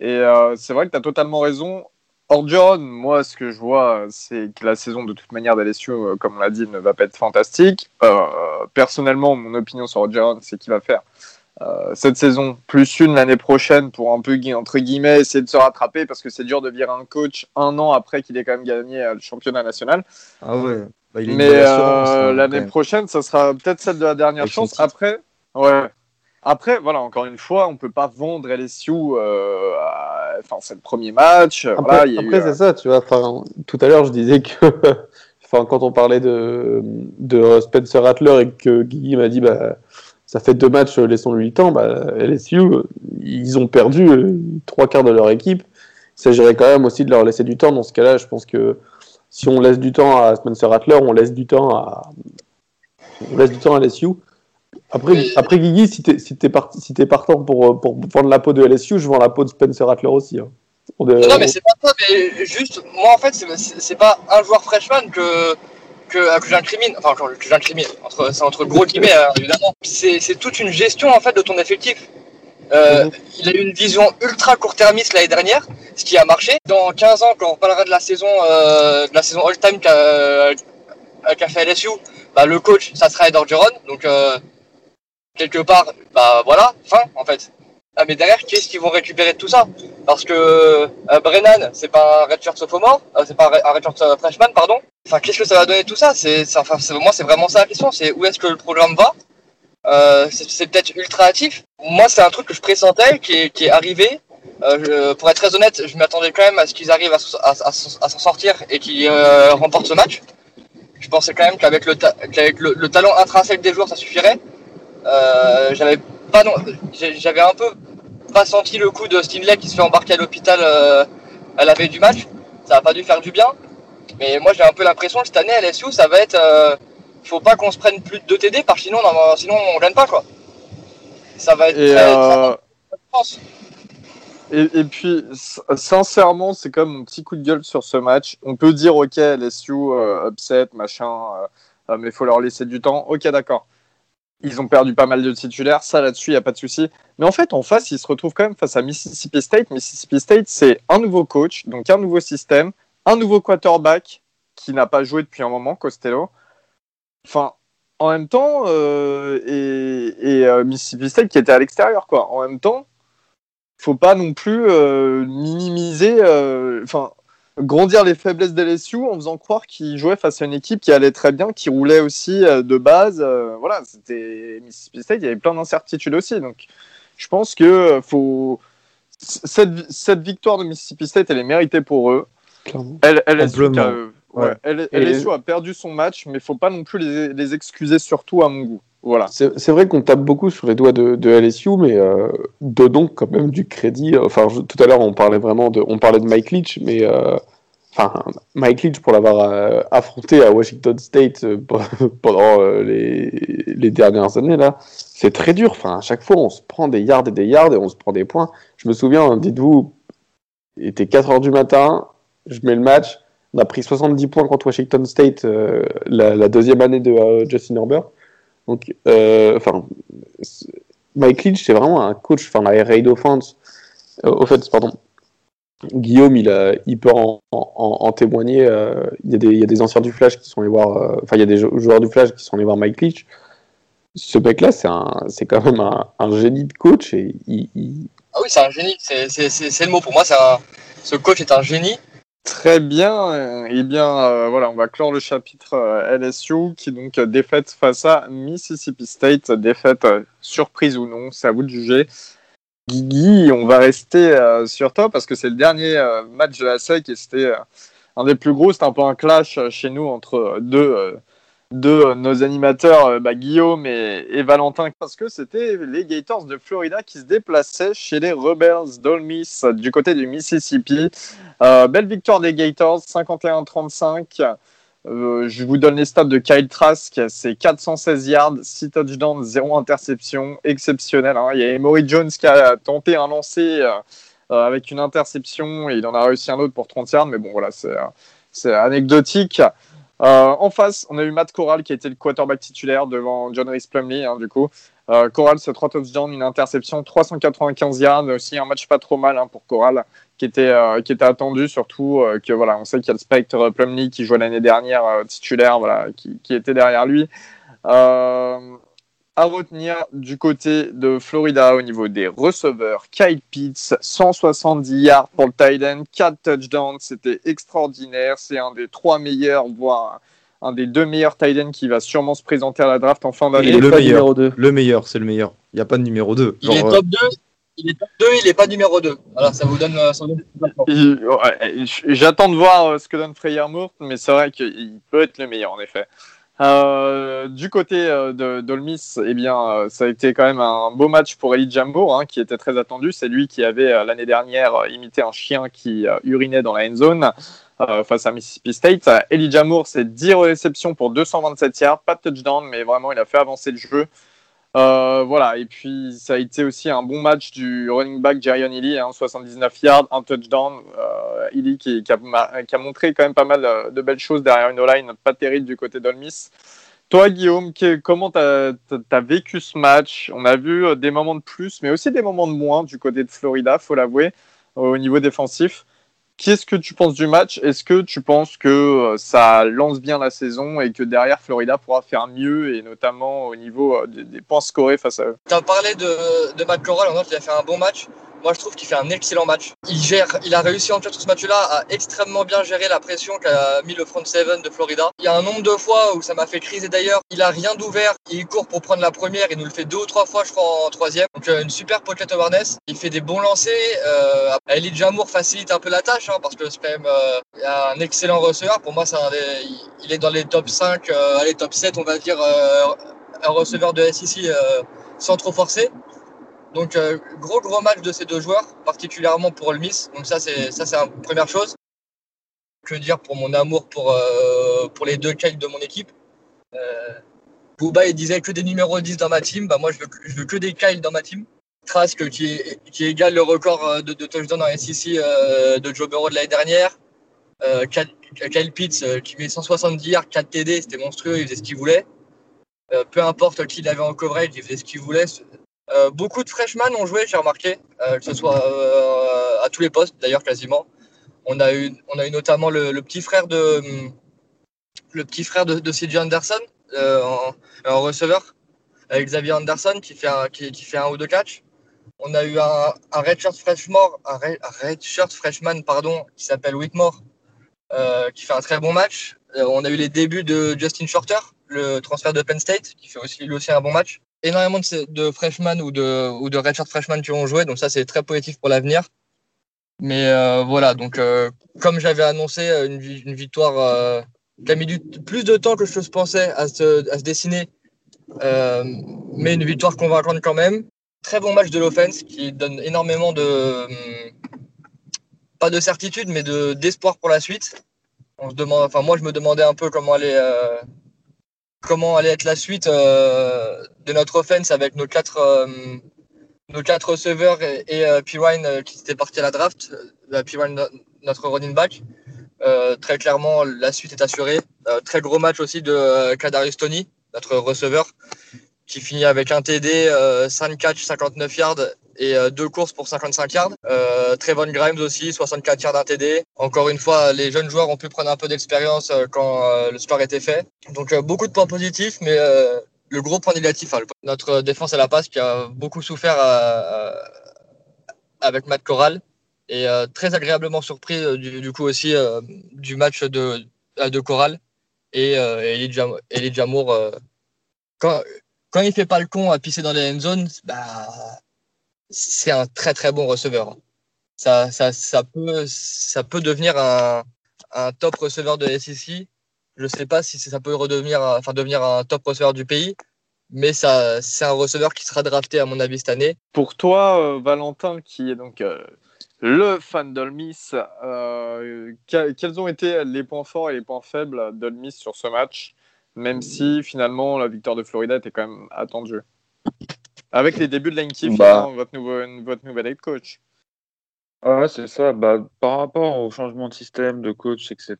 Et euh, c'est vrai que tu as totalement raison. Orgeron, moi, ce que je vois, c'est que la saison, de toute manière, d'Alessio, comme on l'a dit, ne va pas être fantastique. Personnellement, mon opinion sur Orgeron, c'est qu'il va faire cette saison plus une l'année prochaine pour un peu, entre guillemets, essayer de se rattraper parce que c'est dur de virer un coach un an après qu'il ait quand même gagné euh, le championnat national. Ah ouais. Bah, il Mais euh, hein, l'année prochaine, ça sera peut-être celle de la dernière Avec chance. Après, ouais. Après, voilà, encore une fois, on peut pas vendre LSU. euh, Enfin, c'est le premier match. Après, voilà, eu, euh, c'est ça, tu vois. Tout à l'heure, je disais que, quand on parlait de, de Spencer Rattler et que Guigui m'a dit, bah, ça fait deux matchs, laissons-lui le temps. Bah, LSU, ils ont perdu euh, trois quarts de leur équipe. Il s'agirait quand même aussi de leur laisser du temps. Dans ce cas-là, je pense que si on laisse du temps à Spencer Rattler, on laisse du temps à, on laisse du temps à LSU. Après, après Guigui, si t'es si t'es parti, si t'es partant pour, pour vendre la peau de LSU, je vends la peau de Spencer Rattler aussi. hein. Est- Non mais c'est pas ça, mais juste moi en fait c'est pas un joueur freshman que que, que j'incrimine, enfin que que j'incrimine, entre, c'est entre gros guillemets hein, évidemment. C'est c'est toute une gestion en fait de ton effectif. Euh, Mhm. Il a eu une vision ultra court-termiste l'année dernière, ce qui a marché. Dans 15 ans, quand on parlera de la saison euh, de la saison all-time qu'a qu'a fait LSU, bah, le coach ça sera Ed Orgeron, donc euh, quelque part bah voilà, fin en fait. Ah mais derrière, qu'est-ce qu'ils vont récupérer de tout ça? Parce que euh, Brennan, c'est pas un redshirt sophomore, euh, c'est pas un re- un redshirt euh, freshman, pardon. Enfin, qu'est-ce que ça va donner tout ça? C'est, enfin, moi, c'est vraiment ça la question. C'est où est-ce que le programme va? Euh, C'est, peut-être ultra actif. Moi, c'est un truc que je pressentais, qui est, qui est arrivé. Euh, je- pour être très honnête, je m'attendais quand même à ce qu'ils arrivent à, s'en sortir et qu'ils euh, remportent ce match. Je pensais quand même qu'avec le, ta- le, le talent intrinsèque des joueurs, ça suffirait. Euh, j'avais pas non, j'ai- j'avais un peu pas senti le coup de Stinley qui se fait embarquer à l'hôpital euh, à la veille du match. Ça a pas dû faire du bien. Mais moi j'ai un peu l'impression que cette année à LSU ça va être. euh, faut pas qu'on se prenne plus de 2 TD parce que sinon, non, sinon on gagne pas quoi. Ça va être Et, très, euh, et, et puis, sincèrement, c'est comme mon petit coup de gueule sur ce match. On peut dire, ok, LSU, euh, upset, machin, mais il faut leur laisser du temps. Ok, d'accord. Ils ont perdu pas mal de titulaires, ça là-dessus, il n'y a pas de souci. Mais en fait, en face, ils se retrouvent quand même face à Mississippi State. Mississippi State, c'est un nouveau coach, donc un nouveau système, un nouveau quarterback qui n'a pas joué depuis un moment, Costello. Enfin, en même temps, euh, et, et, euh, Mississippi State qui était à l'extérieur, quoi. En même temps, faut pas non plus euh, minimiser, enfin, grandir les faiblesses d'LSU en faisant croire qu'ils jouaient face à une équipe qui allait très bien, qui roulait aussi euh, de base. euh, voilà, c'était Mississippi State, il y avait plein d'incertitudes aussi. Donc, je pense que euh, faut cette, cette victoire de Mississippi State, elle est méritée pour eux. Clairement. Elle, LSU, a, ouais, Ouais. LSU a perdu son match, mais faut pas non plus les, les excuser, surtout à mon goût. Voilà. C'est vrai qu'on tape beaucoup sur les doigts de, LSU, mais euh, donnons quand même du crédit. Enfin, tout à l'heure, on parlait vraiment de, on parlait de Mike Leach, mais euh, enfin, Mike Leach pour l'avoir euh, affronté à Washington State euh, pendant les, dernières années là, c'est très dur. Enfin, à chaque fois, on se prend des yards et des yards et on se prend des points. Je me souviens, dites-vous, il était 4 heures du matin, je mets le match, on a pris 70 points contre Washington State la, la deuxième année de Justin Herbert. Donc, euh, enfin, Mike Leach, c'est vraiment un coach, enfin, la raid offense, euh, offense, pardon. Guillaume, il, peut en, témoigner. euh, il, y a des, anciens du Flash qui sont allés voir, il y a des jou- joueurs du Flash qui sont allés voir Mike Leach. Ce mec-là, c'est quand même un, génie de coach et il, Ah oui, c'est un génie. C'est, le mot pour moi. Ce coach est un génie. Très bien. Eh bien, euh, voilà, on va clore le chapitre euh, LSU qui donc euh, défaite face à Mississippi State. Défaite surprise ou non, c'est à vous de juger. Guigui, on va rester sur toi parce que c'est le dernier match de la SEC et c'était un des plus gros. C'était un peu un clash chez nous entre deux, de nos animateurs euh, bah, Guillaume et, Valentin parce que c'était les Gators de Florida qui se déplaçaient chez les Rebels d'Olmis du côté du Mississippi. Euh, belle victoire des Gators, 51-35. Euh, je vous donne les stats de Kyle Trask, c'est 416 yards, 6 touchdowns, 0 interception, exceptionnel. Hein. Il y a Emory Jones qui a tenté un lancer euh, avec une interception et il en a réussi un autre pour 30 yards, mais bon voilà, c'est anecdotique. Euh, en face, on a eu Matt Corral qui a été le quarterback titulaire devant John Rhys Plumley, hein, du coup. Euh, Corral, c'est 3 touchdowns, une interception, 395 yards, aussi un match pas trop mal hein, pour Corral, qui était, euh, attendu, surtout que voilà, on sait qu'il y a le Spectre Plumley qui jouait l'année dernière titulaire, voilà, qui, était derrière lui. À retenir du côté de Florida au niveau des receveurs. Kyle Pitts, 170 yards pour le tight end, 4 touchdowns, c'était extraordinaire. C'est un des trois meilleurs, voire un des deux meilleurs tight ends qui va sûrement se présenter à la draft en fin d'année. Le meilleur, le meilleur, c'est le meilleur. Il n'y a pas de numéro 2. Il est top 2. Il est top 2, il n'est pas numéro 2. Alors ça vous donne. Ça donne... J'attends de voir ce que donne Freyermurt, mais c'est vrai qu'il peut être le meilleur en effet. Euh, du côté euh, de d'Olmis, eh bien, euh, ça a été quand même un beau match pour Eli Jambour, hein, qui était très attendu. C'est lui qui avait l'année dernière imité un chien qui urinait dans la end zone face à Mississippi State. Eli Jamour, c'est 10 réceptions pour 227 yards, pas de touchdown, mais vraiment, il a fait avancer le jeu. Euh, voilà, et puis ça a été aussi un bon match du running back Jerion Illy, hein, 79 yards, un touchdown. Euh, Illy qui, a, montré quand même pas mal de belles choses derrière une line pas terrible du côté d'Olmis. Toi, Guillaume, que, comment tu as, as, vécu ce match? On a vu euh, des moments de plus, mais aussi des moments de moins du côté de Florida, faut l'avouer, au niveau défensif. Qu'est-ce que tu penses du match? Est-ce que tu penses que euh, ça lance bien la saison et que derrière Florida pourra faire mieux et notamment au niveau euh, des, points scorés face à eux? Tu as parlé de, de Matt Corral, en a fait un bon match. Moi, je trouve qu'il fait un excellent match. Il gère, il a réussi en fait sur ce match-là à extrêmement bien gérer la pression qu'a mis le front seven de Florida. Il y a un nombre de fois où ça m'a fait criser d'ailleurs. Il a rien d'ouvert. Il court pour prendre la première. Il nous le fait deux ou trois fois, je crois, en troisième. Donc une super pocket awareness. Il fait des bons lancers. Euh, Jamour facilite un peu la tâche hein, parce que c'est quand même euh, un excellent receveur. Pour moi, c'est il est dans les top 5, euh, allez top 7, on va dire, euh, un receveur de SEC euh, sans trop forcer. Donc euh, gros gros match de ces deux joueurs, particulièrement pour le Miss. Donc ça c'est la première chose. Que dire pour mon amour pour euh, pour les deux Kyle de mon équipe? Euh, Bouba il disait que des numéros 10 dans ma team, bah moi je veux je veux que des Kyle dans ma team. Trask qui qui égale le record de, touchdown en SEC de Joe Burrow de l'année dernière. Kyle Pitts qui met 170 yards, 4 TD, c'était monstrueux, il faisait ce qu'il voulait. peu importe qui il avait en coverage, il faisait ce qu'il voulait. Euh, beaucoup de freshmen ont joué, j'ai remarqué, euh, que ce soit euh, à tous les postes d'ailleurs quasiment. On a eu, notamment le, petit frère de le petit CJ Anderson en, en, receveur, avec Xavier Anderson qui fait un, qui, ou deux catch. On a eu un, un redshirt freshman, redshirt freshman pardon, qui s'appelle Whitmore, qui fait un très bon match. on a eu les débuts de Justin Shorter, le transfert de Penn State, qui fait aussi lui aussi un bon match énormément de, de freshmen ou de, ou de redshirt freshmen qui ont joué, donc ça c'est très positif pour l'avenir. Mais euh, voilà, donc euh, comme j'avais annoncé, une, une victoire euh, qui a mis plus de temps que je pensais à se, à se dessiner, euh, mais une victoire convaincante quand même. Très bon match de l'offense qui donne énormément de pas de certitude, mais de d'espoir pour la suite. On se demande, enfin moi je me demandais un peu comment aller comment allait être la suite euh, de notre offense avec nos quatre, euh, nos quatre receveurs et, et euh, Pirine qui était parti à la draft. Pirine, notre running back. très clairement, la suite est assurée. très gros match aussi de Kadarius Tony, notre receveur, qui finit avec un TD, 5 catch, 59 yards et euh, deux courses pour 55 yards. Euh, Trevon Grimes aussi, 64 yards d'un TD. Encore une fois, les jeunes joueurs ont pu prendre un peu d'expérience euh, quand euh, le sport était fait. Donc euh, beaucoup de points positifs, mais euh, le gros point négatif, hein, notre défense à la passe qui a beaucoup souffert avec Matt Corral et très agréablement surpris du, coup aussi du match de, de Corral et Jam Jamour. quand, quand il fait pas le con à pisser dans les end zones, bah c'est un très très bon receveur. Ça, ça, ça, peut, ça peut devenir un, un top receveur de SEC Je sais pas si ça peut redevenir, enfin, devenir un top receveur du pays, mais ça, c'est un receveur qui sera drafté à mon avis cette année. Pour toi, euh, Valentin, qui est donc euh, le fan d'Olmis, euh, quels ont été les points forts et les points faibles d'Olmis sur ce match, même si finalement la victoire de Florida était quand même attendue? Avec les débuts de Lane bah. votre, nouveau, votre nouvel head coach. Ouais, c'est ça. Bah, par rapport au changement de système, de coach, etc.,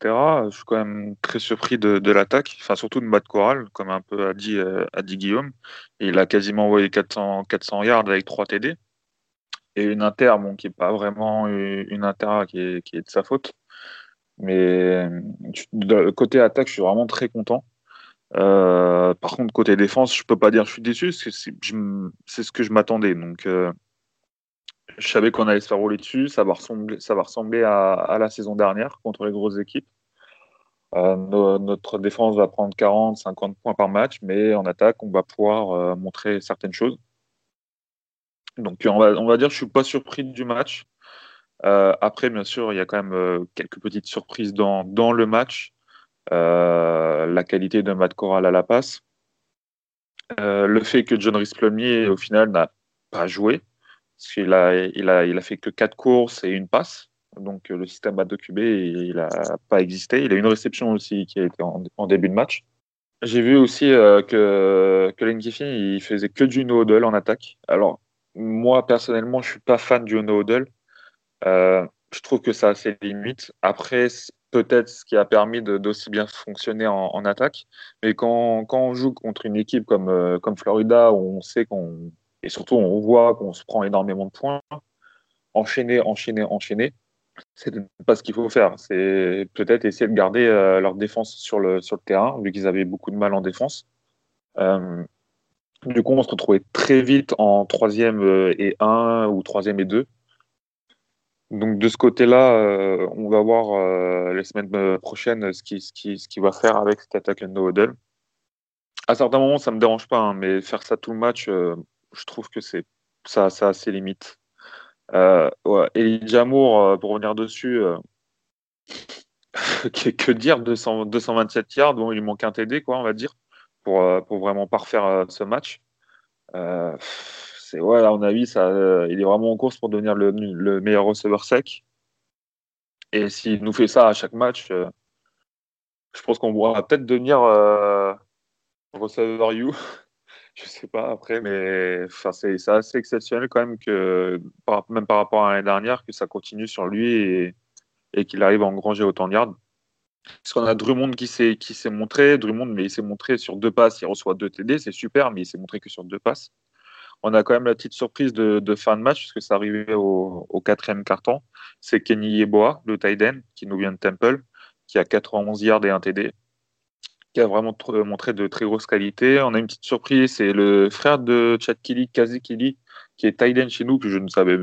je suis quand même très surpris de, de l'attaque, enfin surtout de Matt Corral, comme un peu a dit, euh, Guillaume. il a quasiment envoyé 400, 400 yards avec 3 TD. Et une inter, bon, qui n'est pas vraiment une inter qui est, de sa faute. Mais côté attaque, je suis vraiment très content. Euh, par contre, côté défense, je peux pas dire que je suis déçu, c'est ce que je m'attendais. Donc, euh, je savais qu'on allait se faire rouler dessus. Ça va ressembler, ça va ressembler à, la saison dernière contre les grosses équipes. Euh, notre défense va prendre 40, 50 points par match, mais en attaque, on va pouvoir euh, montrer certaines choses. Donc, on va, on va dire que je suis pas surpris du match. Euh, après, bien sûr, il y a quand même quelques petites surprises dans, dans le match. la qualité de Matt Corral à la passe. le fait que John Rhys au final, n'a pas joué. Qu'il a, il a, il a fait que quatre courses et une passe. Donc le système a QB, il n'a pas existé. Il a une réception aussi qui a été en, début de match. J'ai vu aussi euh, que, que Lane Kiffin, il faisait que du no-huddle en attaque. Alors, moi, personnellement, je suis pas fan du no-huddle. Euh, je trouve que ça a ses limites. Après, peut-être ce qui a permis d'aussi bien fonctionner en, attaque. Mais quand, quand, on joue contre une équipe comme, euh, comme Florida, où on sait qu'on et surtout, on voit qu'on se prend énormément de points. Enchaîner, enchaîner, enchaîner, c'est pas ce qu'il faut faire. C'est peut-être essayer de garder euh, leur défense sur le, sur le terrain, vu qu'ils avaient beaucoup de mal en défense. Euh, du coup, on se retrouvait très vite en troisième euh, et un ou troisième et deux. Donc de ce côté-là, on va voir les semaines prochaines ce qu'il ce qui, ce qui va faire avec cette attaque no huddle. À certains moments, ça me dérange pas, hein, mais faire ça tout le match, je trouve que c'est ça, ça a ses limites. Euh, ouais. Euh, pour revenir dessus, euh, que, dire 200, 227 yards, bon, il manque un TD, quoi, on va dire, pour, euh, pour vraiment parfaire ce match. c'est ouais, il est vraiment en course pour devenir le meilleur receveur sec. Et s'il nous fait ça à chaque match, je pense qu'on pourra peut-être devenir receveur You je sais pas après, mais c'est assez exceptionnel quand même que, même par rapport à l'année dernière, que ça continue sur lui et, qu'il arrive à engranger autant de yards. Parce qu'on a Drummond qui s'est montré, Drummond, mais il s'est montré sur deux passes, il reçoit deux TD, c'est super, mais il s'est montré que sur deux passes. On a quand même la petite surprise de, fin de match, puisque ça arrivait au, au quatrième carton. C'est Kenny Yeboah, le tight end, qui nous vient de Temple, qui a 91 yards et un TD qui a vraiment montré de très grosses qualités. On a une petite surprise, c'est le frère de Chad Kelly, Kazi Kelly, qui est tight chez nous, que je ne savais,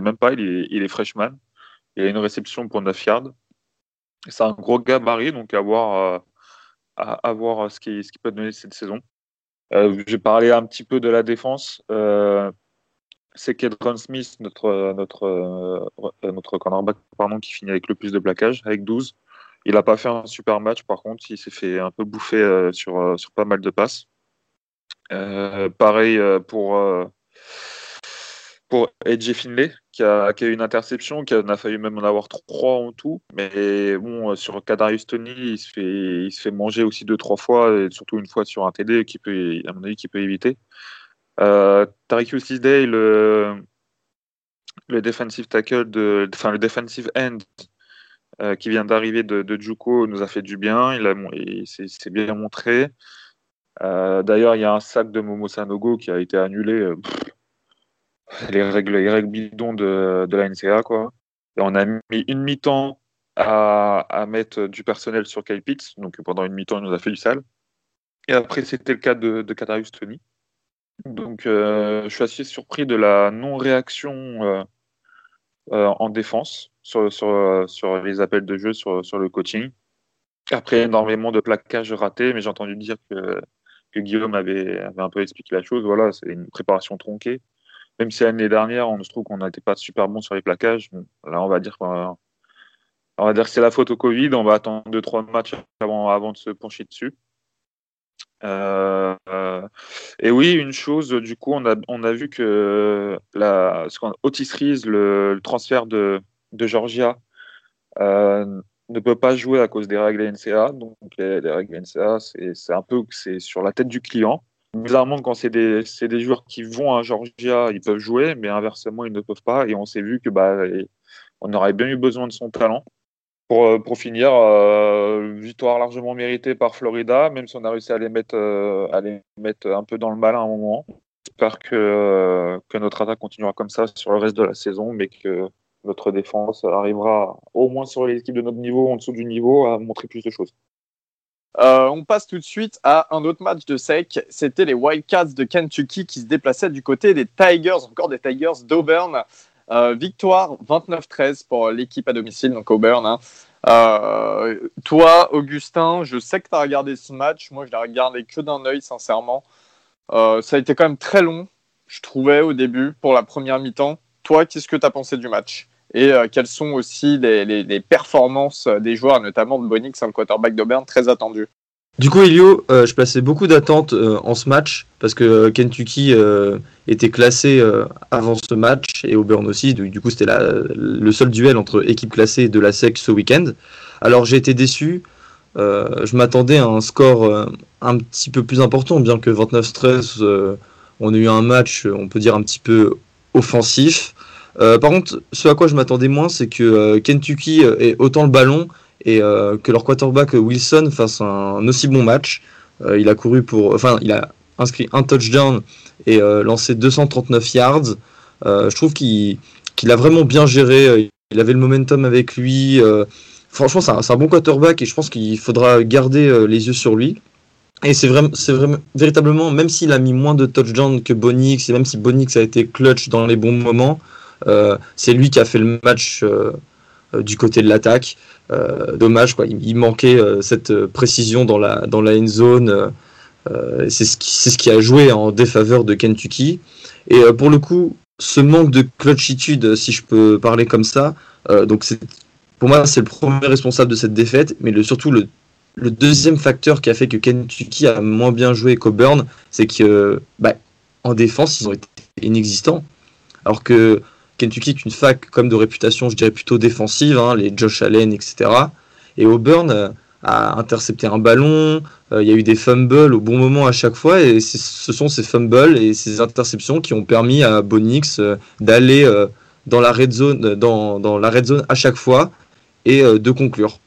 même pas. Il est, freshman. Il a une réception pour 9 yards. C'est un gros gabarit, donc à voir, euh, voir ce qu'il qui peut donner cette saison. Euh, J'ai parlé un petit peu de la défense. Euh, c'est Kedron Smith, notre, euh, cornerback, qui finit avec le plus de plaquage, avec 12. Il n'a pas fait un super match, par contre, il s'est fait un peu bouffer euh, sur, euh, sur pas mal de passes. Euh, pareil pour, pour AJ Finlay, qui a, qui eu une interception, qui a, failli même en avoir trois en tout. Mais bon, sur Kadarius Tony, il se, fait, il se fait manger aussi deux, trois fois, et surtout une fois sur un TD, qui peut, à mon avis, qui peut éviter. Euh, Tariq le, le defensive tackle de, enfin le defensive end euh, qui vient d'arriver de, de, nous a fait du bien. Il, a, il s'est bien montré. Euh, d'ailleurs, il y a un sac de Momo Sanogo qui a été annulé. Les règles, les règles bidons de, de la NCA, quoi. On a mis une mi-temps à, à, mettre du personnel sur Kyle. Donc pendant une mi-temps, il nous a fait du sale. Et après, c'était le cas de, de Kadarius Tony. Donc, euh, je suis assez surpris de la non-réaction en défense sur, sur, sur, les appels de jeu, sur, sur le coaching. Après, énormément de plaquages ratés, mais j'ai entendu dire que, que Guillaume avait, avait, un peu expliqué la chose. Voilà, c'est une préparation tronquée. Même si l'année dernière, on se trouve qu'on n'était pas super bon sur les plaquages, là, on va dire qu'on on va dire que c'est la faute au Covid. On va attendre deux trois matchs avant, avant de se pencher dessus. Euh, euh, et oui, une chose, du coup, on a, on a vu que la, ce qu'on- Otis le, transfert de, de Georgia, euh, ne peut pas jouer à cause des règles NCA. Donc, les, les règles NCA, c'est un peu sur la tête du client. Bizarrement, quand c'est des, des joueurs qui vont à Georgia, ils peuvent jouer, mais inversement, ils ne peuvent pas. Et on s'est vu que bah, on aurait bien eu besoin de son talent. Pour, euh, pour finir, euh, victoire largement méritée par Florida, même si on a réussi à les mettre, euh, à les mettre un peu dans le malin à un moment. J'espère que, notre attaque continuera comme ça sur le reste de la saison, mais que notre défense arrivera au moins sur les équipes de notre niveau, en dessous du niveau, à montrer plus de choses. On passe tout de suite à un autre match de sec. C'était les Wildcats de Kentucky qui se déplaçaient du côté des Tigers, encore des Tigers d'Auburn. Euh, victoire 29-13 pour l'équipe à domicile, donc Auburn. hein. Euh, toi, Augustin, je sais que tu as regardé ce match. Moi, je l'ai regardé que d'un œil, sincèrement. Euh, ça a été quand même très long, je trouvais, au début, pour la première mi-temps. Toi, qu'est-ce que tu as pensé du match? Et quelles sont aussi les, performances des joueurs, notamment de Bonix, le quarterback d'Auburn, très attendu? Du coup, Elio, euh, je plaçais beaucoup d'attentes euh, en ce match parce que euh, Kentucky était classé avant ce match et Auburn aussi. Du, coup, c'était le seul duel entre équipes classées de la SEC ce week-end. Alors, j'ai été déçu. Je m'attendais à un score un petit peu plus important, bien que 29-13, euh, on a eu un match, on peut dire, un petit peu offensif. Par contre, ce à quoi je m'attendais moins, c'est que Kentucky ait autant le ballon et euh, que leur quarterback Wilson fasse un, aussi bon match. Euh, il a couru pour, enfin, il a inscrit un touchdown et euh, lancé 239 yards. Je trouve qu'il a vraiment bien géré. Il avait le momentum avec lui. franchement, c'est un, bon quarterback et je pense qu'il faudra garder les yeux sur lui. Et c'est vraiment, véritablement, même s'il a mis moins de touchdowns que Bonix, et même si Bonix a été clutch dans les bons moments, c'est lui qui a fait le match du côté de l'attaque. Euh, dommage, quoi. Il, manquait euh, cette euh, précision dans la, dans la end zone. c'est ce, qui, ce qui a joué en défaveur de Kentucky. Et pour le coup, ce manque de clutchitude, si je peux parler comme ça, donc pour moi, c'est le premier responsable de cette défaite. Mais surtout, le, le deuxième facteur qui a fait que Kentucky a moins bien joué qu'Auburn, c'est que bah, en défense, ils ont été inexistants. Alors que Kentucky est une fac comme de réputation, je dirais plutôt défensive, hein, les Josh Allen, etc. Et Auburn euh, a intercepté un ballon, euh, il y a eu des fumbles au bon moment à chaque fois, et ce sont ces fumbles et ces interceptions qui ont permis à Bonix euh, d'aller dans la red zone, dans, la red zone à chaque fois et de conclure.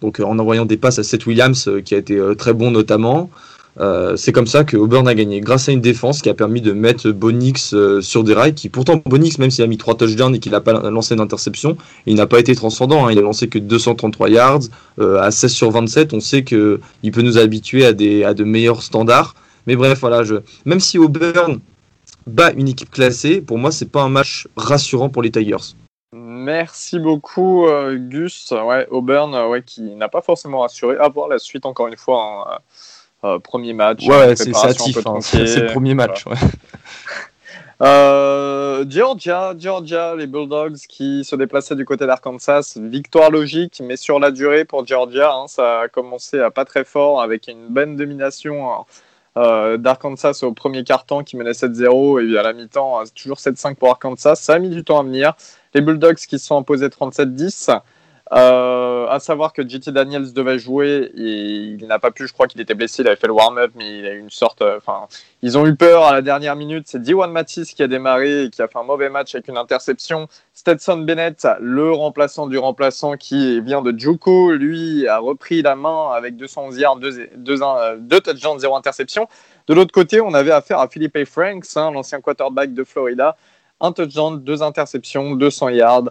Donc en envoyant des passes à Seth Williams qui a été très bon notamment. Euh, c'est comme ça que Auburn a gagné, grâce à une défense qui a permis de mettre Bonix euh, sur des rails, qui pourtant Bonix, même s'il a mis trois touchdowns et qu'il n'a pas lancé d'interception, il n'a pas été transcendant, hein. il a lancé que 233 yards, euh, à 16 sur 27, on sait qu'il peut nous habituer à, des, à de meilleurs standards, mais bref, voilà, même si Auburn bat une équipe classée, pour moi c'est pas un match rassurant pour les Tigers. Merci beaucoup, Gus. Ouais, Auburn, ouais, qui n'a pas forcément rassuré. À voir la suite, encore une fois. hein. Euh, premier match. Ouais, c'est hâtif, hein, c'est le premier match. ouais. Euh, Georgia, Georgia, les Bulldogs qui se déplaçaient du côté d'Arkansas. Victoire logique, mais sur la durée pour Georgia, hein, ça a commencé à pas très fort avec une bonne domination euh, d'Arkansas au premier quart-temps qui menait 7-0 et à la mi-temps toujours 7-5 pour Arkansas. Ça a mis du temps à venir. Les Bulldogs qui se sont imposés 37-10. Euh, à savoir que JT Daniels devait jouer et il n'a pas pu, je crois qu'il était blessé, il avait fait le warm-up, mais il a eu une sorte. euh, Enfin, ils ont eu peur à la dernière minute. C'est Diwan Matisse qui a démarré et qui a fait un mauvais match avec une interception. Stetson Bennett, le remplaçant du remplaçant qui vient de Juco, lui a repris la main avec 211 yards, 2, deux, deux touchdowns, 0 interception. De l'autre côté, on avait affaire à Philippe Franks, hein, l'ancien quarterback de Florida. Un touchdown, deux interceptions, 200 yards.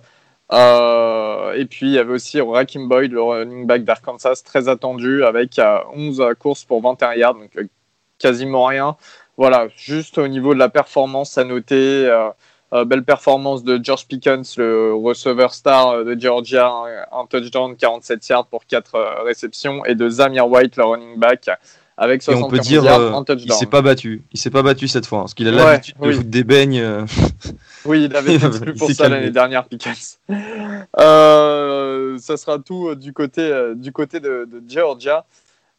Euh, et puis il y avait aussi Rakim Boyd, le running back d'Arkansas, très attendu avec euh, 11 courses pour 21 yards, donc euh, quasiment rien. Voilà, juste au niveau de la performance à noter, euh, euh, belle performance de George Pickens, le receveur star euh, de Georgia, un, un touchdown, 47 yards pour 4 réceptions, et de Zamir White, le running back, avec Et on 75 peut dire, yards, euh, il s'est pas battu. Il s'est pas battu cette fois, hein, parce qu'il a Ouais, l'habitude de oui. foutre des beignes. euh, Oui, il avait été exclu pour ça l'année dernière, Pickens. Euh, ça sera tout du côté, du côté de, de Georgia.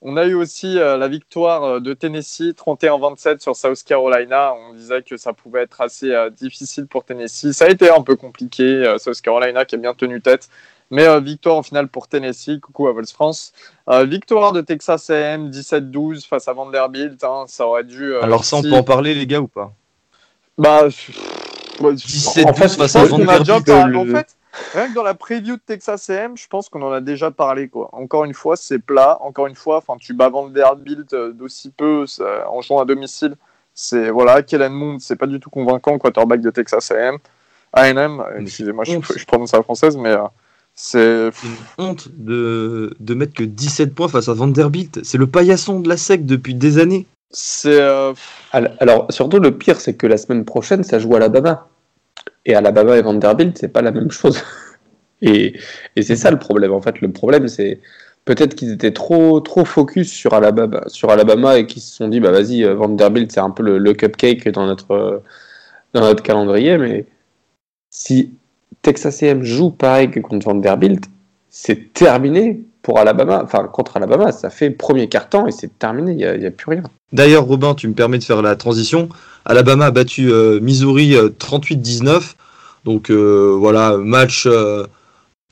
On a eu aussi la victoire de Tennessee 31-27 sur South Carolina. On disait que ça pouvait être assez difficile pour Tennessee. Ça a été un peu compliqué. South Carolina qui a bien tenu tête. Mais victoire en finale pour Tennessee. Coucou à Vols France. victoire de Texas AM 17-12 face à Vanderbilt. Hein. ça aurait dû. Alors ça, on peut en parler, les gars, ou pas? Bah. 17 en fait, face à Vanderbilt. En fait, Rien que dans la preview de Texas AM, je pense qu'on en a déjà parlé. Quoi. Encore une fois, c'est plat. Encore une fois, tu bats Vanderbilt d'aussi peu en jouant à domicile. C'est voilà, Kellen Moon, c'est pas du tout convaincant, quarterback de Texas AM. AM, excusez-moi, je, je, prononce la française, mais euh, c'est une honte de, de mettre que 17 points face à Vanderbilt. C'est le paillasson de la SEC depuis des années. C'est euh, alors surtout le pire, c'est que la semaine prochaine, ça joue à Alabama. Et Alabama et Vanderbilt, c'est pas la même chose. et, et c'est ça le problème. En fait, le problème, c'est peut-être qu'ils étaient trop, trop focus sur Alabama, sur Alabama et qu'ils se sont dit, bah vas-y, euh, Vanderbilt, c'est un peu le, cupcake dans notre, dans notre calendrier. Mais si Texas A&M joue pareil que contre Vanderbilt, c'est terminé pour Alabama. Enfin, contre Alabama, ça fait premier quart-temps et c'est terminé, il n'y a, plus rien. D'ailleurs, Robin, tu me permets de faire la transition. Alabama a battu euh, Missouri 38-19. Euh, Donc euh, voilà, match.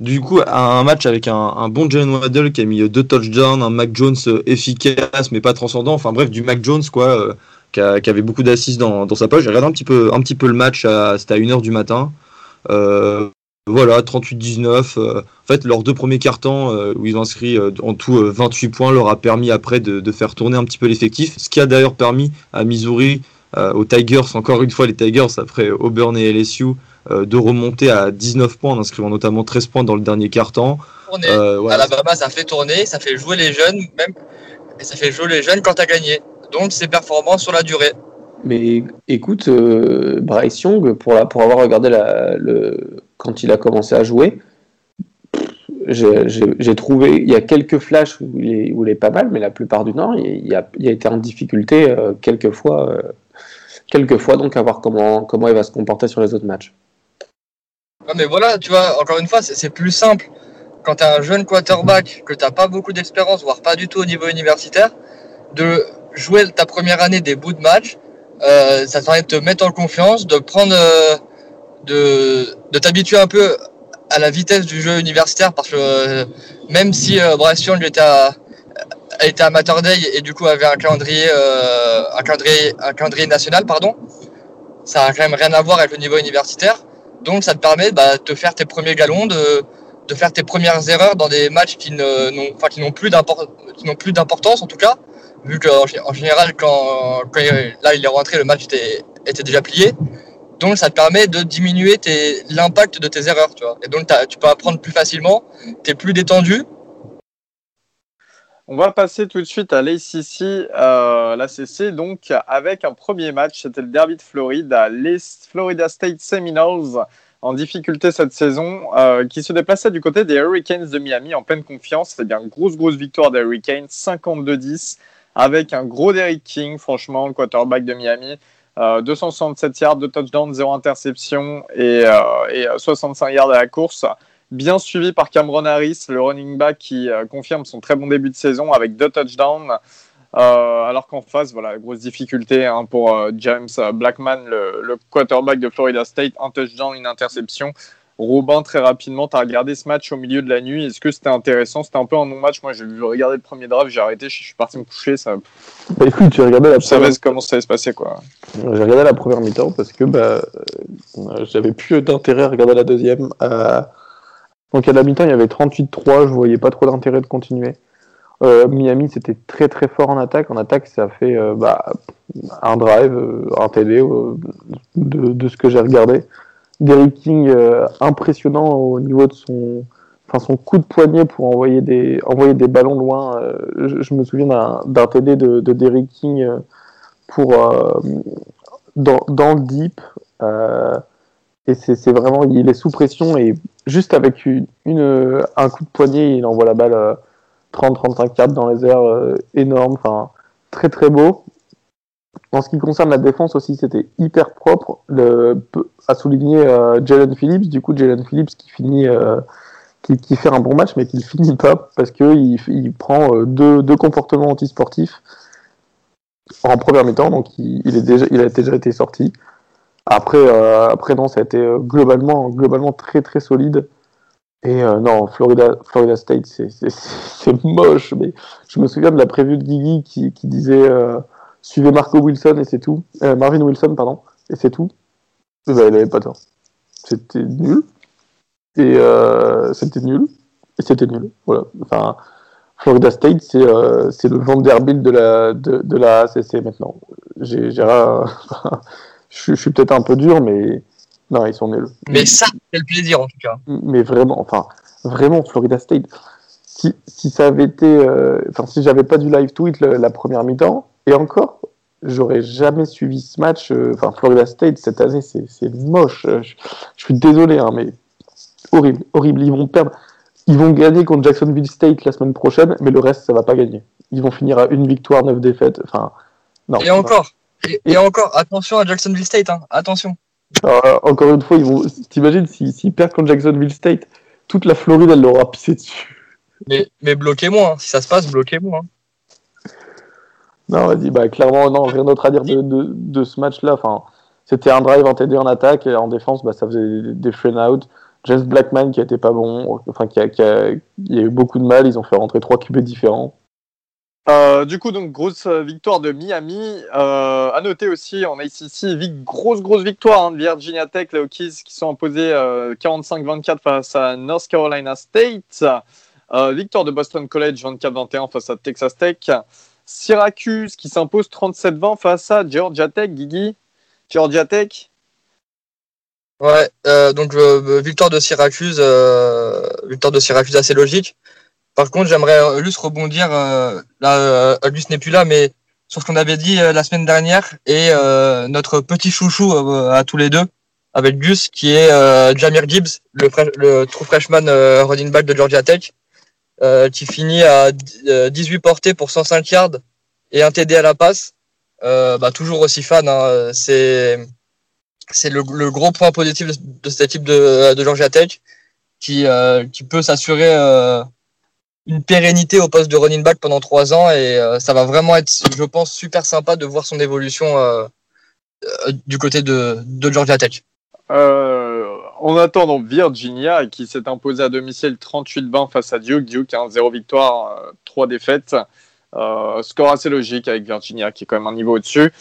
du coup, un match avec un, bon Jalen Waddell qui a mis deux touchdowns, un Mac Jones efficace mais pas transcendant. Enfin bref, du Mac Jones quoi, qui, avait beaucoup d'assises dans, sa poche. J'ai regardé un petit peu, un petit peu le match, c'était à 1h du matin. Voilà, 38-19. en fait, leurs deux premiers cartons où ils ont inscrit en tout 28 points leur a permis après de, de faire tourner un petit peu l'effectif. Ce qui a d'ailleurs permis à Missouri euh, aux Tigers, encore une fois les Tigers après Auburn et LSU, euh, de remonter à 19 points en inscrivant notamment 13 points dans le dernier. Euh, Alabama, ça fait tourner, ça fait jouer les jeunes, même, et ça fait jouer les jeunes quand as gagné. Donc c'est performant sur la durée. Mais écoute, Bryce Young, pour, pour avoir regardé le, quand il a commencé à jouer, j'ai trouvé, il y a quelques flashs où il, est, pas mal, mais la plupart du temps, il, a, été en difficulté quelques fois quelquefois, donc à voir comment, comment il va se comporter sur les autres matchs. mais voilà, tu vois, encore une fois, c'est plus simple quand tu as un jeune quarterback, que tu n'as pas beaucoup d'expérience, voire pas du tout au niveau universitaire, de jouer ta première année des bouts de match. Euh, ça permet de te mettre en confiance, de prendre, euh, de, de t'habituer un peu à la vitesse du jeu universitaire, parce que euh, même si Bryce Young était était amateur day et du coup avait un calendrier, un calendrier, un calendrier national, pardon. Ça a quand même rien à voir avec le niveau universitaire. Donc ça te permet bah, de faire tes premiers galons, de, de faire tes premières erreurs dans des matchs qui n'ont plus d'importance en tout cas, vu qu'en en général quand, quand là il est rentré le match était, était déjà plié. Donc ça te permet de diminuer l'impact de tes erreurs, tu vois. Et donc tu peux apprendre plus facilement, tu es plus détendu on va passer tout de suite à l'ACC, euh, l'ACC, donc avec un premier match, c'était le derby de Floride, les Florida State Seminoles en difficulté cette saison, euh, qui se déplaçait du côté des Hurricanes de Miami en pleine confiance. C'est bien grosse, grosse victoire des Hurricanes, 52-10, avec un gros Derrick King, franchement, le quarterback de Miami. 267 euh, yards, de touchdowns, 0 interception et, et 65 yards à la course bien suivi par Cameron Harris, le running back qui euh, confirme son très bon début de saison avec deux touchdowns. Euh, alors qu'en face, voilà, grosse difficulté hein, pour euh, James Blackman, le, quarterback de Florida State, un touchdown, une interception. Robin, très rapidement, tu as regardé ce match au milieu de la nuit. Est-ce que c'était intéressant? C'était un peu un non-match. Moi, j'ai regardé le premier draft, j'ai arrêté, je suis parti me coucher. Ça... Bah, écoute, j'ai regardé la première... comment ça allait se passer. quoi. J'ai regardé la première mi-temps parce que bah, j'avais plus d'intérêt à regarder la deuxième. Donc à la mi-temps, il y avait 38-3, je voyais pas trop d'intérêt de continuer. Euh, Miami, c'était très très fort en attaque. En attaque, ça fait euh, bah, un drive, euh, un TD de, ce que j'ai regardé. Derrick King, impressionnant au niveau de son, enfin, son coup de poignet pour envoyer des, envoyer des ballons loin. Je, me souviens d'un TD de, de Derrick King pour, dans, dans le deep. Et c'est vraiment, il est sous pression et juste avec une, un coup de poignet, il envoie la balle 30-35 euh, yards dans les airs, euh, énorme, enfin très très beau. En ce qui concerne la défense aussi, c'était hyper propre. Le, à souligner euh, Jalen Phillips, du coup Jalen Phillips qui finit, qui, qui fait un bon match, mais qui ne finit pas parce qu'il il prend euh, deux, deux comportements antisportifs en première mi-temps, donc il, il il a déjà été sorti. Après, euh, après non, ça a été euh, globalement, globalement très très solide. Et euh, non, Florida, Florida State, c'est- moche. Mais je me souviens de la prévue de Guigui qui, qui disait euh, suivez Marco Wilson et c'est tout. Euh, Marvin Wilson, pardon, et c'est tout. Ben, il avait pas tort. C'était nul. Et euh, c'était nul. Et c'était nul. Voilà. Enfin, Florida State, c'est euh, c'est le Vanderbilt de la, de, de la ACC maintenant. J'ai, je, suis peut-être un peu dur, mais non, ils sont nuls. Mais ça, quel plaisir en tout cas. Mais vraiment, enfin, vraiment, Florida State. Si, si ça avait été, enfin, si j'avais pas du live tweet le- la première mi-temps, et encore, j'aurais jamais suivi ce match. euh, Enfin, Florida State cette année, c'est moche. Euh, Je, je suis désolé, hein, mais horrible, horrible. Ils vont perdre. Ils vont gagner contre Jacksonville State la semaine prochaine, mais le reste, ça va pas gagner. Ils vont finir à une victoire, neuf défaites. Enfin, non. Et encore, et, et encore, attention à Jacksonville State, hein, attention. Alors, euh, encore une fois, ils vont. T'imagines s'ils s'ils perdent contre Jacksonville State, toute la Floride, elle leur aura pissé dessus. Mais, mais bloquez-moi, hein. si ça se passe, bloquez-moi. hein. Non, vas-y, bah clairement, non, rien d'autre à dire de, de, ce match-là. Enfin, c'était un drive, un TD en attaque, et en défense, bah, ça faisait des, frame out. James Blackman qui été pas bon, enfin, qui a, qui a, il y a eu beaucoup de mal, ils ont fait rentrer trois QB différents. Euh, du coup, donc grosse euh, victoire de Miami. Euh, à noter aussi en ACC, grosse grosse victoire hein, de Virginia Tech, les Hokies qui sont imposés euh, 45-24 face à North Carolina State. Euh, victoire de Boston College 24-21 face à Texas Tech. Syracuse qui s'impose 37-20 face à Georgia Tech. Guigui, Georgia Tech. Ouais, euh, donc euh, victoire de Syracuse, euh, victoire de Syracuse assez logique. Par contre, j'aimerais euh, juste rebondir, euh, là, euh, Gus n'est plus là, mais sur ce qu'on avait dit euh, la semaine dernière et euh, notre petit chouchou euh, à tous les deux avec Gus, qui est euh, Jamir Gibbs, le, true freshman euh, running back de Georgia Tech, euh, qui finit à euh, 18 portées pour 105 yards et un TD à la passe. Euh, bah, toujours aussi fan, hein, c'est c'est le, le gros point positif de, cette équipe de, de Georgia Tech qui, euh, qui peut s'assurer euh, une pérennité au poste de running back pendant trois ans et euh, ça va vraiment être, je pense, super sympa de voir son évolution euh, euh, du côté de, de Georgia Tech. Euh, en attendant Virginia qui s'est imposé à domicile 38-20 face à Duke. Duke a un 0 victoire, euh, 3 défaites. Euh, score assez logique avec Virginia qui est quand même un niveau au-dessus.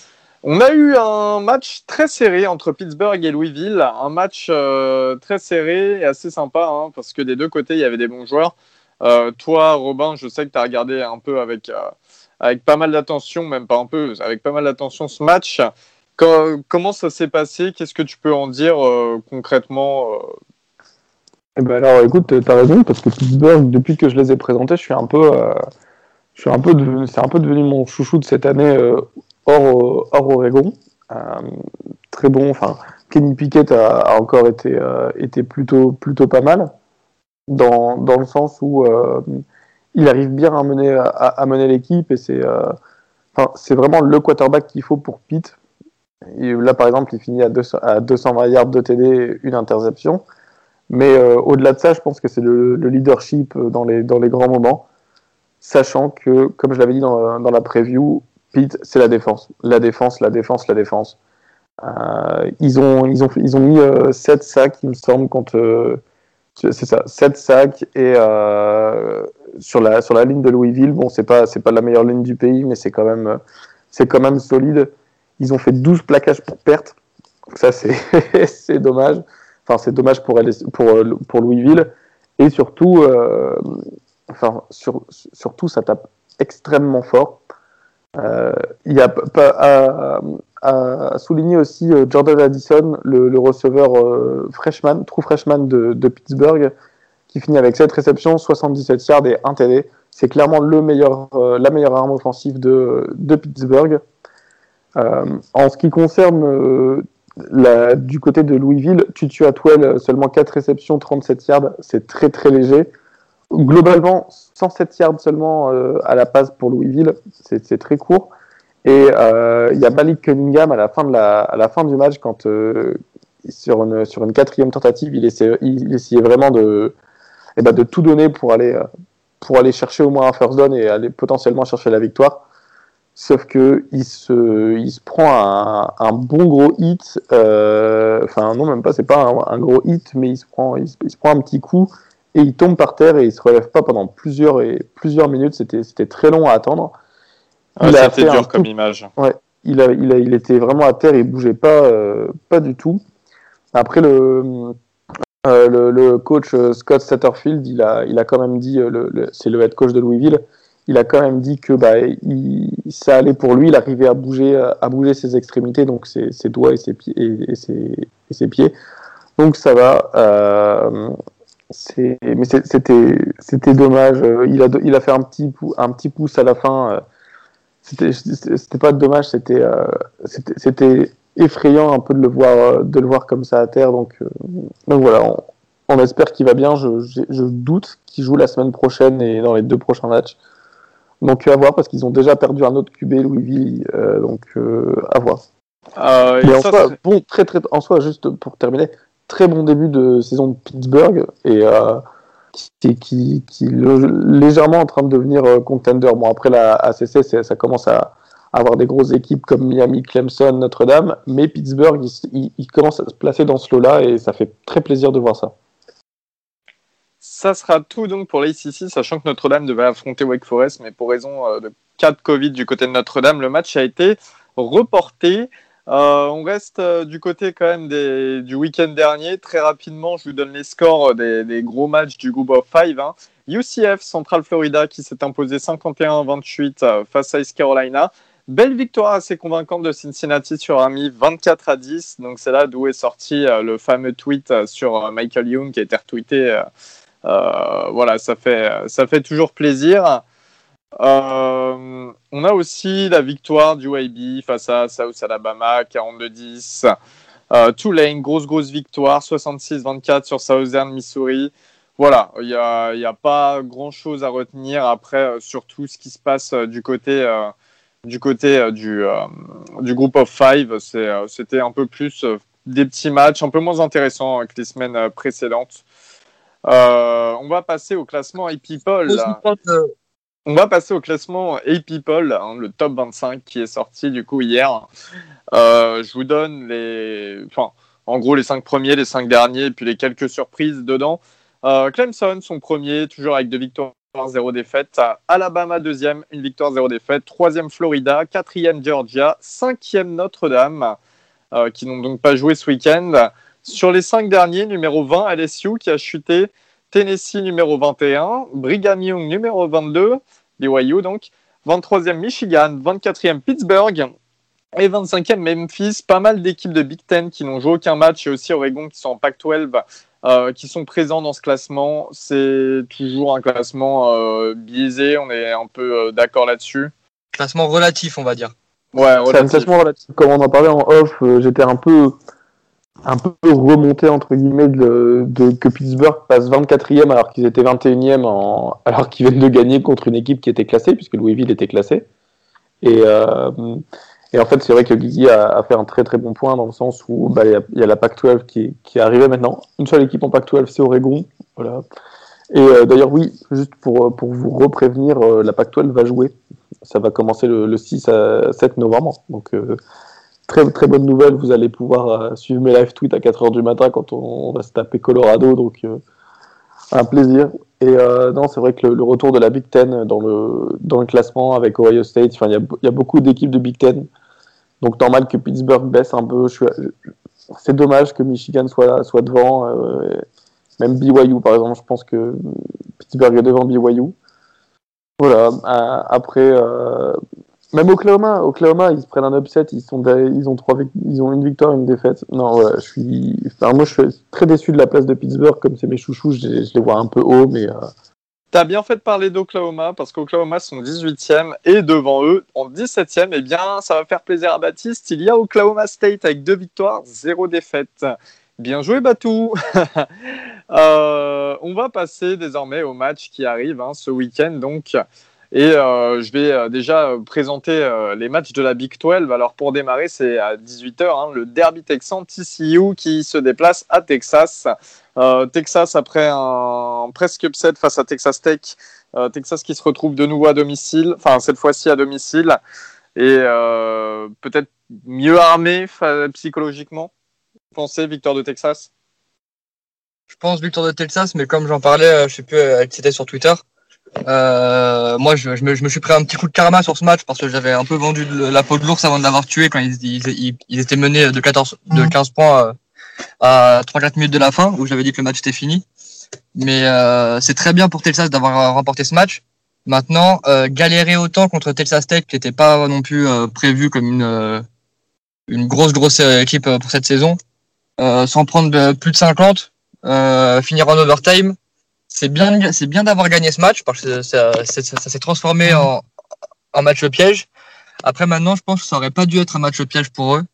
On a eu un match très serré entre Pittsburgh et Louisville. Un match euh, très serré et assez sympa hein, parce que des deux côtés il y avait des bons joueurs. Euh, toi, Robin, je sais que tu as regardé un peu avec, euh, avec pas mal d'attention, même pas un peu, avec pas mal d'attention ce match. Co- comment ça s'est passé? Qu'est-ce que tu peux en dire euh, concrètement euh? Eh ben alors, écoute, t'as raison, parce que Pittsburgh, depuis que je les ai présentés, je suis un peu, euh, je suis un peu c'est un peu devenu mon chouchou de cette année hors, hors Oregon. Très bon, enfin, Kenny Pickett a, encore été, été plutôt, plutôt pas mal, dans, dans le sens où il arrive bien à mener, à, mener l'équipe, et c'est, c'est vraiment le quarterback qu'il faut pour Pitt. Là, par exemple, il finit à, 200, à 220 yards de TD, une interception. Mais euh, au-delà de ça, je pense que c'est le, le leadership euh, dans les, grands moments, sachant que, comme je l'avais dit dans, la preview, Pete, c'est la défense. La défense, la défense, la défense. Euh, ils, ont, mis euh, 7 sacs, il me semble, contre. c'est ça, 7 sacs et sur, la, ligne de Louisville. Bon, c'est pas, pas la meilleure ligne du pays, mais c'est quand même solide. Ils ont fait 12 plaquages pour perte. Ça, c'est, dommage. Enfin, c'est dommage pour, pour, Louisville. Et surtout, euh, enfin, sur, surtout, ça tape extrêmement fort. Euh, il y a à, souligner aussi euh, Jordan Addison, le, receveur freshman, true freshman de, Pittsburgh, qui finit avec 7 réceptions, 77 yards et 1 TD. C'est clairement le meilleur, la meilleure arme offensive de, de Pittsburgh. Euh, en ce qui concerne euh, du côté de Louisville, Tutu Atwell, seulement 4 réceptions, 37 yards, c'est très très léger. Globalement, 107 yards seulement euh, à la passe pour Louisville, c'est très court. Et euh, il y a Malik Cunningham à la fin, de la, à la fin du match, quand euh, sur, une, sur une quatrième tentative, il essayait, vraiment de, et bah, de tout donner pour aller, euh, pour aller chercher au moins un first down et aller potentiellement chercher la victoire. Sauf que il se, il se prend un, un bon gros hit. euh, Enfin, non, même pas, c'est pas un, un gros hit, mais il se, prend, il, se, il se prend un petit coup et il tombe par terre et il se relève pas pendant plusieurs, et, plusieurs minutes. C'était c'était très long à attendre. Ah, C'était dur comme image. il, a, il, a, il était vraiment à terre, il bougeait pas, euh, pas du tout. Après, le, euh, le, le coach Scott Satterfield, il a, il a quand même dit, c'est le head coach de Louisville, il a quand même dit que bah, il, ça allait pour lui, il arrivait à bouger, à bouger ses extrémités, donc ses, ses doigts et ses, pieds, et, ses, et ses pieds. Donc ça va. Euh, mais c'était dommage. Il a, il a fait un petit, un petit pouce à la fin. euh, c'était pas dommage c'était euh, c'était c'était effrayant un peu de le voir de le voir comme ça à terre donc euh, donc voilà on, on espère qu'il va bien je, je doute qu'il joue la semaine prochaine et dans les deux prochains matchs donc à voir parce qu'ils ont déjà perdu un autre QB Louisville euh, donc euh, à voir Euh, mais en ça, soi bon très très en soi juste pour terminer très bon début de saison de Pittsburgh et qui, qui, qui est légèrement en train de devenir contender. Bon, après la ACC, ça commence à avoir des grosses équipes comme Miami, Clemson, Notre-Dame, mais Pittsburgh, il, il- il commence à se placer dans ce lot-là et ça fait très plaisir de voir ça. Ça sera tout donc pour l'ACC, sachant que Notre-Dame devait affronter Wake Forest, mais pour raison euh, de cas de Covid du côté de Notre-Dame, le match a été reporté. Euh, on reste euh, du côté quand même du week-end dernier. Très rapidement, je vous donne les scores des, gros matchs du Group of Five. hein. UCF Central Florida qui s'est imposé 51-28 euh, face à East Carolina. Belle victoire assez convaincante de Cincinnati sur Army, 24 à 10. Donc c'est là d'où est sorti le fameux tweet sur Michael Young qui a été retweeté. Euh, voilà, ça fait, ça fait toujours plaisir. Euh, on a aussi la victoire du YB face à South Alabama, 42-10. Euh, Tulane, grosse, grosse victoire, 66-24 sur Southern Missouri. Voilà, il n'y a, pas grand-chose à retenir après, euh, surtout ce qui se passe euh, du côté, du, côté du, du groupe of five. C'était un peu plus des petits matchs, un peu moins intéressants que les semaines précédentes. Euh, on va passer au classement A-People. On va passer au classement A-People, hein, le top 25 qui est sorti du coup hier. Euh, je vous donne les. Enfin, en gros, les cinq premiers, les cinq derniers, et puis les quelques surprises dedans. Euh, Clemson, son premier, toujours avec deux victoires, zéro défaite. Alabama, deuxième, une victoire, zéro défaite. Troisième, Florida. Quatrième, Georgia. Cinquième, Notre-Dame, euh, qui n'ont donc pas joué ce week-end. Sur les cinq derniers, numéro 20, LSU, qui a chuté. Tennessee, numéro 21. Brigham Young, numéro 22. BYU, donc. 23e, Michigan. 24e, Pittsburgh. Et 25e, Memphis. Pas mal d'équipes de Big Ten qui n'ont joué aucun match. Et aussi Oregon qui sont en Pac-12 euh, qui sont présents dans ce classement. C'est toujours un classement euh, biaisé, on est un peu euh, d'accord là-dessus. Classement relatif, on va dire. Ouais, C'est un relatif. classement relatif. Comme on en parlait en off, euh, j'étais un peu, un peu remonté entre guillemets de, de- que Pittsburgh passe 24e alors qu'ils étaient 21e en, alors qu'ils viennent de gagner contre une équipe qui était classée puisque Louisville était classé. Et, euh, et en fait, c'est vrai que Guigui a, fait un très très bon point dans le sens où bah, il y, a, il y a la Pac-12 qui, qui est arrivée maintenant. Une seule équipe en Pac-12, c'est Oregon. Voilà. Et euh, d'ailleurs, oui, juste pour, pour vous reprévenir, euh, la Pac-12 va jouer. Ça va commencer le, le 6 à 7 novembre. Donc, euh, très, très bonne nouvelle. Vous allez pouvoir euh, suivre mes live tweets à 4h du matin quand on, va se taper Colorado. Donc, euh, un plaisir. Et euh, non, c'est vrai que le, retour de la Big Ten dans le, dans le classement avec Ohio State, il y a, beaucoup d'équipes de Big Ten. Donc, normal que Pittsburgh baisse un peu. C'est dommage que Michigan soit, soit devant. même BYU, par exemple, je pense que Pittsburgh est devant BYU. Voilà. après, même Oklahoma, Oklahoma, ils se prennent un upset, ils sont, ils ont trois, ils ont une victoire, une défaite. Non, je suis, enfin, moi, je suis très déçu de la place de Pittsburgh, comme c'est mes chouchous, je, les- je les vois un peu haut, mais euh, T'as bien fait de parler d'Oklahoma parce qu'Oklahoma sont 18e et devant eux en 17e, eh bien ça va faire plaisir à Baptiste. Il y a Oklahoma State avec deux victoires, zéro défaite. Bien joué Batou. Euh, on va passer désormais au match qui arrive hein, ce week-end donc. Et euh, je vais euh, déjà euh, présenter les matchs de la Big 12. Alors pour démarrer, c'est à 18h, hein, le Derby Texan TCU qui se déplace à Texas. Texas après un presque upset face à Texas Tech. Texas qui se retrouve de nouveau à domicile, enfin cette fois-ci à domicile. Et peut-être mieux armé psychologiquement. Pensez, victoire de Texas? Je pense victoire de Texas, mais comme j'en parlais, je sais plus, c'était sur Twitter. Euh, moi, je, je me, je me suis pris un petit coup de karma sur ce match parce que j'avais un peu vendu de- la peau de l'ours avant de l'avoir tué quand ils, ils, ils- ils étaient menés de 14, de 15 points euh, à 3-4 minutes de la fin où j'avais dit que le match était fini. Mais euh, c'est très bien pour Texas d'avoir remporté ce match. Maintenant, euh, galérer autant contre Texas Tech qui n'était pas non plus euh, prévu comme une, une grosse grosse équipe pour cette saison, euh, sans prendre plus de 50, euh, finir en overtime. C'est bien, c'est bien d'avoir gagné ce match parce que ça, s'est transformé en, en match piège. Après, maintenant, je pense que ça aurait pas dû être un match piège pour eux.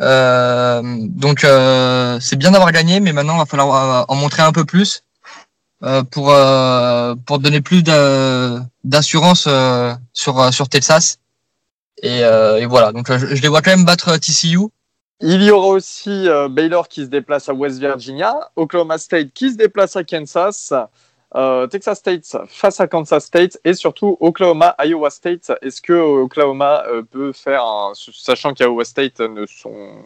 Euh, donc, euh, c'est bien d'avoir gagné, mais maintenant, il va falloir euh, en montrer un peu plus euh, pour euh, pour donner plus d'a- d'assurance euh, sur sur Texas. Et, et voilà. Donc, je les vois quand même battre TCU. Il y aura aussi euh, Baylor qui se déplace à West Virginia, Oklahoma State qui se déplace à Kansas, euh, Texas State face à Kansas State et surtout Oklahoma, Iowa State. Est-ce que Oklahoma euh, peut faire, un- sachant qu'Iowa State ne sont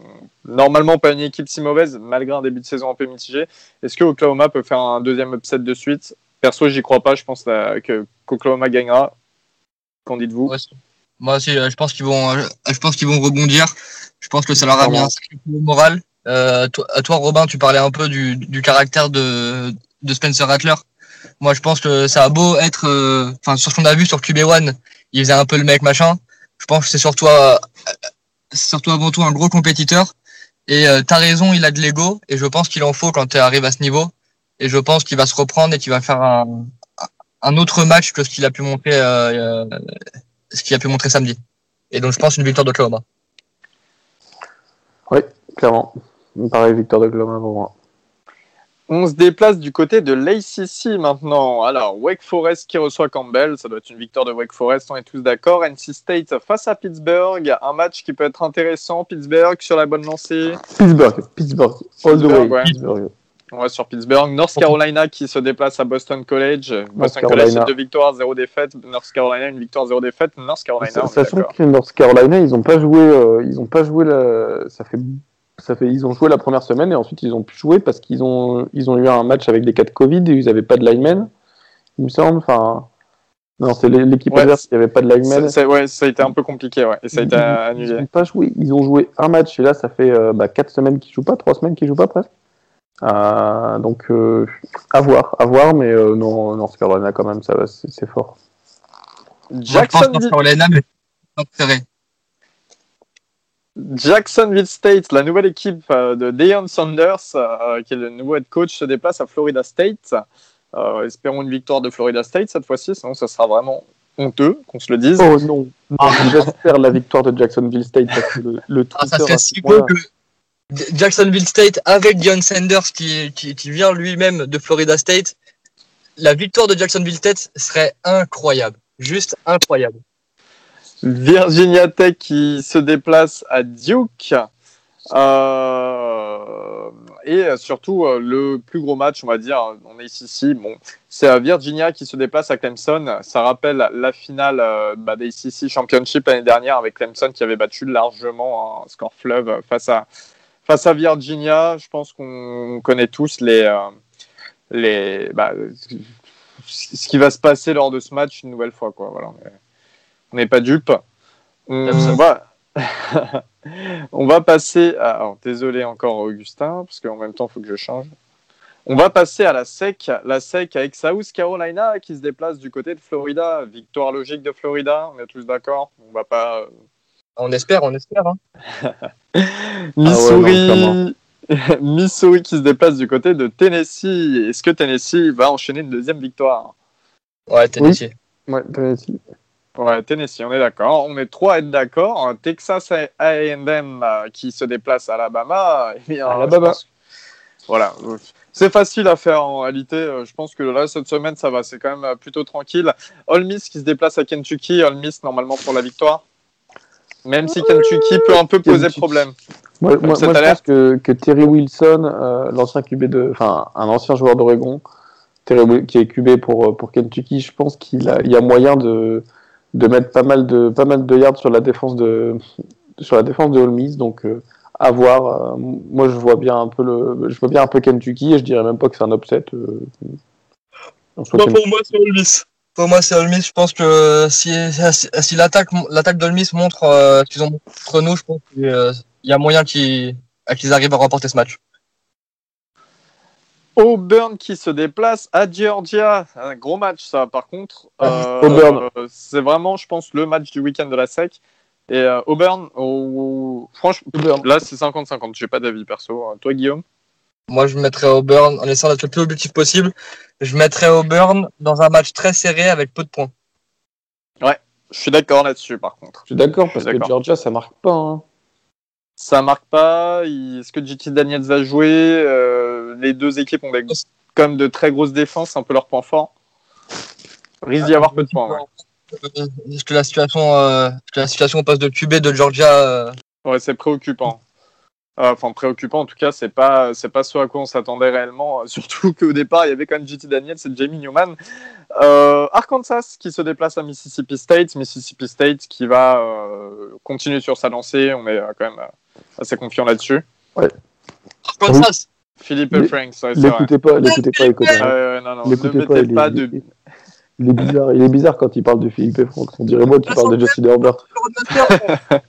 normalement pas une équipe si mauvaise malgré un début de saison un peu mitigé, est-ce que Oklahoma peut faire un deuxième upset de suite? Perso, j'y crois pas. Je pense que qu'Oklahoma gagnera. Qu'en dites-vous? Moi aussi, je pense qu'ils vont, je pense qu'ils vont rebondir. Je pense que ça leur a mis un sacré coup au moral. Euh, toi, à toi, Robin, tu parlais un peu du, du caractère de, de Spencer Rattler. Moi, je pense que ça a beau être, euh, enfin, sur ce qu'on a vu sur QB1, il faisait un peu le mec machin. Je pense que c'est surtout, euh, surtout avant tout un gros compétiteur. Et euh, t'as raison, il a de l'ego. Et je pense qu'il en faut quand tu arrives à ce niveau. Et je pense qu'il va se reprendre et qu'il va faire un, un autre match que ce qu'il a pu montrer, euh, ce qu'il a pu montrer samedi. Et donc, je pense une victoire d'Oklahoma. Oui, clairement. Pareil, victoire d'Oklahoma pour moi. On se déplace du côté de l'ACC maintenant. Alors, Wake Forest qui reçoit Campbell, ça doit être une victoire de Wake Forest, on est tous d'accord. NC State face à Pittsburgh, un match qui peut être intéressant. Pittsburgh sur la bonne lancée. Pittsburgh, Pittsburgh, all the way. Ouais. Pittsburgh. On va sur Pittsburgh. North Carolina qui se déplace à Boston College. Boston. College, c'est deux victoires, zéro défaite. North Carolina, une victoire, zéro défaite. North Carolina, Sachant que North Carolina, ils ont pas joué, euh, ils ont pas joué la, ça fait, ça fait, ils ont joué la première semaine et ensuite ils ont pu jouer parce qu'ils ont, ils ont eu un match avec des cas de Covid et ils avaient pas de lineman, il me semble. Enfin, non, c'est l'é- l'équipe Ouais, adverse qui avait pas de lineman. ouais, ça a été un peu compliqué, ouais. Et ça a été Ils- Ils annulé. ont pas joué, ils ont joué un match et là ça fait euh, bah, quatre semaines qu'ils jouent pas, trois semaines qu'ils jouent pas presque. Euh, donc euh, à voir, à voir, mais euh, non, North Carolina quand même, ça va, c'est c'est fort. North Carolina, mais. Jacksonville State, la nouvelle équipe euh, de Deion Sanders, euh, qui est le nouveau head coach, se déplace à Florida State. Euh, espérons une victoire de Florida State cette fois-ci, sinon ça sera vraiment honteux qu'on se le dise. Oh non, non j'espère la victoire de Jacksonville State parce que le, le Ah, ça serait si beau que Jacksonville State avec Dion Sanders qui, vient lui-même de Florida State. La victoire de Jacksonville State serait incroyable. Juste incroyable. Virginia Tech qui se déplace à Duke. Euh, et surtout, euh, le plus gros match, on va dire, on est ici, bon, c'est euh, Virginia qui se déplace à Clemson. Ça rappelle la finale bah, des ACC Championship l'année dernière avec Clemson qui avait battu largement un score fleuve face à, face à Virginia. Je pense qu'on connaît tous les, euh, les, bah, ce qui va se passer lors de ce match une nouvelle fois. Quoi. Voilà. On n'est pas dupes. On va... On va passer à... alors, désolé encore Augustin, parce qu'en même temps, il faut que je change. On va passer à la SEC. La SEC avec South Carolina qui se déplace du côté de Florida. Victoire logique de Florida, on est tous d'accord. On va pas... On espère, on espère. Hein. Missouri... Missouri qui se déplace du côté de Tennessee. Est-ce que Tennessee va enchaîner une deuxième victoire? Ouais, Tennessee. Ouais, Tennessee. Ouais, Tennessee, on est d'accord. On est trois à être d'accord. Texas A&M euh, qui se déplace à Alabama. Eh bien, Alabama. je pense- Voilà. c'est facile à faire en réalité. Euh, Je pense que là, cette semaine, ça va. C'est quand même euh, plutôt tranquille. Ole Miss qui se déplace à Kentucky. Ole Miss, normalement, pour la victoire. Même si Kentucky peut un peu poser Kentucky. problème. Moi, moi, moi, je pense que, que Terry Wilson, euh, l'ancien QB de, enfin, un ancien joueur d'Oregon, qui est QB pour, euh, pour Kentucky, je pense qu'il a, il y a moyen de, de mettre pas mal de, pas mal de yards sur la défense de, sur la défense de Ole Miss. Donc, euh, à voir. Euh, moi, je vois bien un peu le, je vois bien un peu Kentucky et je dirais même pas que c'est un upset. Euh, Moi, Kentucky. pour moi, c'est Ole Miss. Pour moi, c'est Ole Miss. Je pense que si, si, l'attaque, l'attaque d'Ole Miss montre euh, qu'ils ont contre nous, je pense qu'il euh, y a moyen qu'ils, euh, qu'ils arrivent à remporter ce match. Auburn qui se déplace à Georgia. Un gros match, ça, par contre. Euh, Auburn. euh, c'est vraiment, je pense, le match du week-end de la SEC. Et euh, Auburn, oh, franchement, là, c'est 50-50. J'ai pas d'avis perso. Toi, Guillaume? Moi, je mettrais Auburn, en essayant d'être le plus objectif possible, je mettrais Auburn dans un match très serré avec peu de points. Je suis d'accord là-dessus, par contre. Je suis d'accord parce que. Georgia, ça marque pas. hein. Ça marque pas. Est-ce que JT Daniels va jouer Euh, Les deux équipes ont des, quand même de très grosses défenses, c'est un peu leur point fort. Risque d'y avoir peu de points. ouais. Euh, Est-ce que la situation, euh, est-ce que la situation au poste de QB de Georgia, euh, Ouais, c'est préoccupant. Euh, Enfin, préoccupant en tout cas, c'est pas, c'est pas ce à quoi on s'attendait réellement. Surtout qu'au départ, il y avait quand même JT Daniels et Jamie Newman. Euh, Arkansas qui se déplace à Mississippi State. Mississippi State qui va euh, continuer sur sa lancée. On est euh, quand même euh, assez confiant là-dessus. Arkansas, Philippe Mais- Franks, ouais, c'est vrai. L'écoutez pas, l'écoutez pas, écoutez Ouais, pas. ouais, non, non, ne L'écoutez pas, mettez il est, pas il, de. est, il est bizarre. Il est bizarre quand il parle de Philippe et Franck. On dirait moi qui parle de Justin Herbert.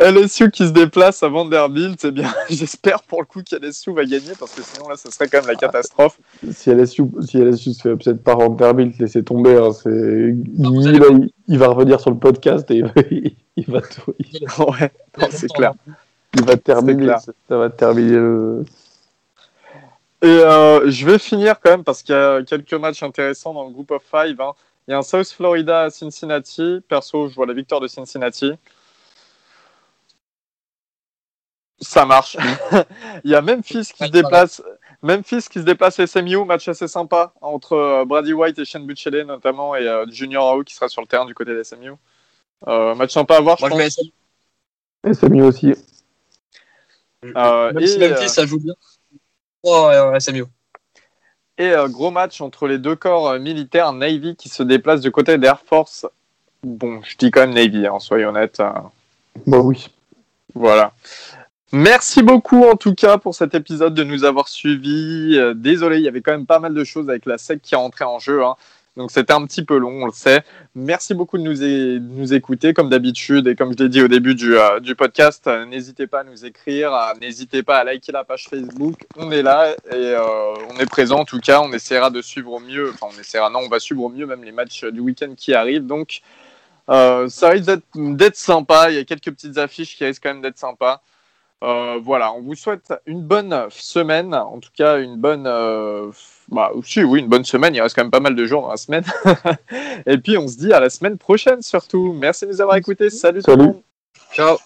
LSU qui se déplace à Vanderbilt, c'est bien. J'espère pour le coup qu'LSU va gagner parce que sinon là, ce serait quand même la catastrophe. Si LSU, si LSU se fait upset par Vanderbilt, laissez tomber. Hein, c'est là, il, il va revenir sur le podcast et il va, il va, tout- il, ouais, non, c'est clair. il va terminer. clair. Ça, ça va terminer le. Et euh, je vais finir quand même parce qu'il y a quelques matchs intéressants dans le group of five. hein. Il y a un South Florida à Cincinnati. Perso, je vois la victoire de Cincinnati. Ça marche. Il y a Memphis qui se déplace. Memphis qui se déplace à SMU, match assez sympa entre euh, Brady White et Shane Buchele notamment et euh, Junior Ao qui sera sur le terrain du côté de SMU. Euh, match sympa à voir, je moi je mets pense. SMU aussi. Euh, Même et, si Memphis, euh, ça joue bien. Oh, SMU. Et euh, gros match entre les deux corps militaires, Navy qui se déplace du côté d'Air Force. Bon, je dis quand même Navy, hein, soyons honnêtes. euh, Bah oui. voilà. Merci beaucoup en tout cas pour cet épisode de nous avoir suivis. Euh, désolé, il y avait quand même pas mal de choses avec la SEC qui rentrait en jeu. hein. Donc c'était un petit peu long, on le sait. Merci beaucoup de nous, écouter comme d'habitude et comme je l'ai dit au début du, euh, podcast. euh, n'hésitez pas à nous écrire, n'hésitez pas à liker la page Facebook. On est là et on est présent en tout cas. On essaiera de suivre au mieux. Enfin, on essaiera. Non, on va suivre au mieux même les matchs du week-end qui arrivent. Donc ça risque d'être sympa. Il y a quelques petites affiches qui risquent quand même d'être sympas. Euh, voilà, on vous souhaite une bonne semaine, en tout cas une bonne, euh, bah aussi oui une bonne semaine. Il reste quand même pas mal de jours dans la semaine. Et puis on se dit à la semaine prochaine surtout. Merci de nous avoir écoutés. Salut. tout le Salut. monde. Ciao.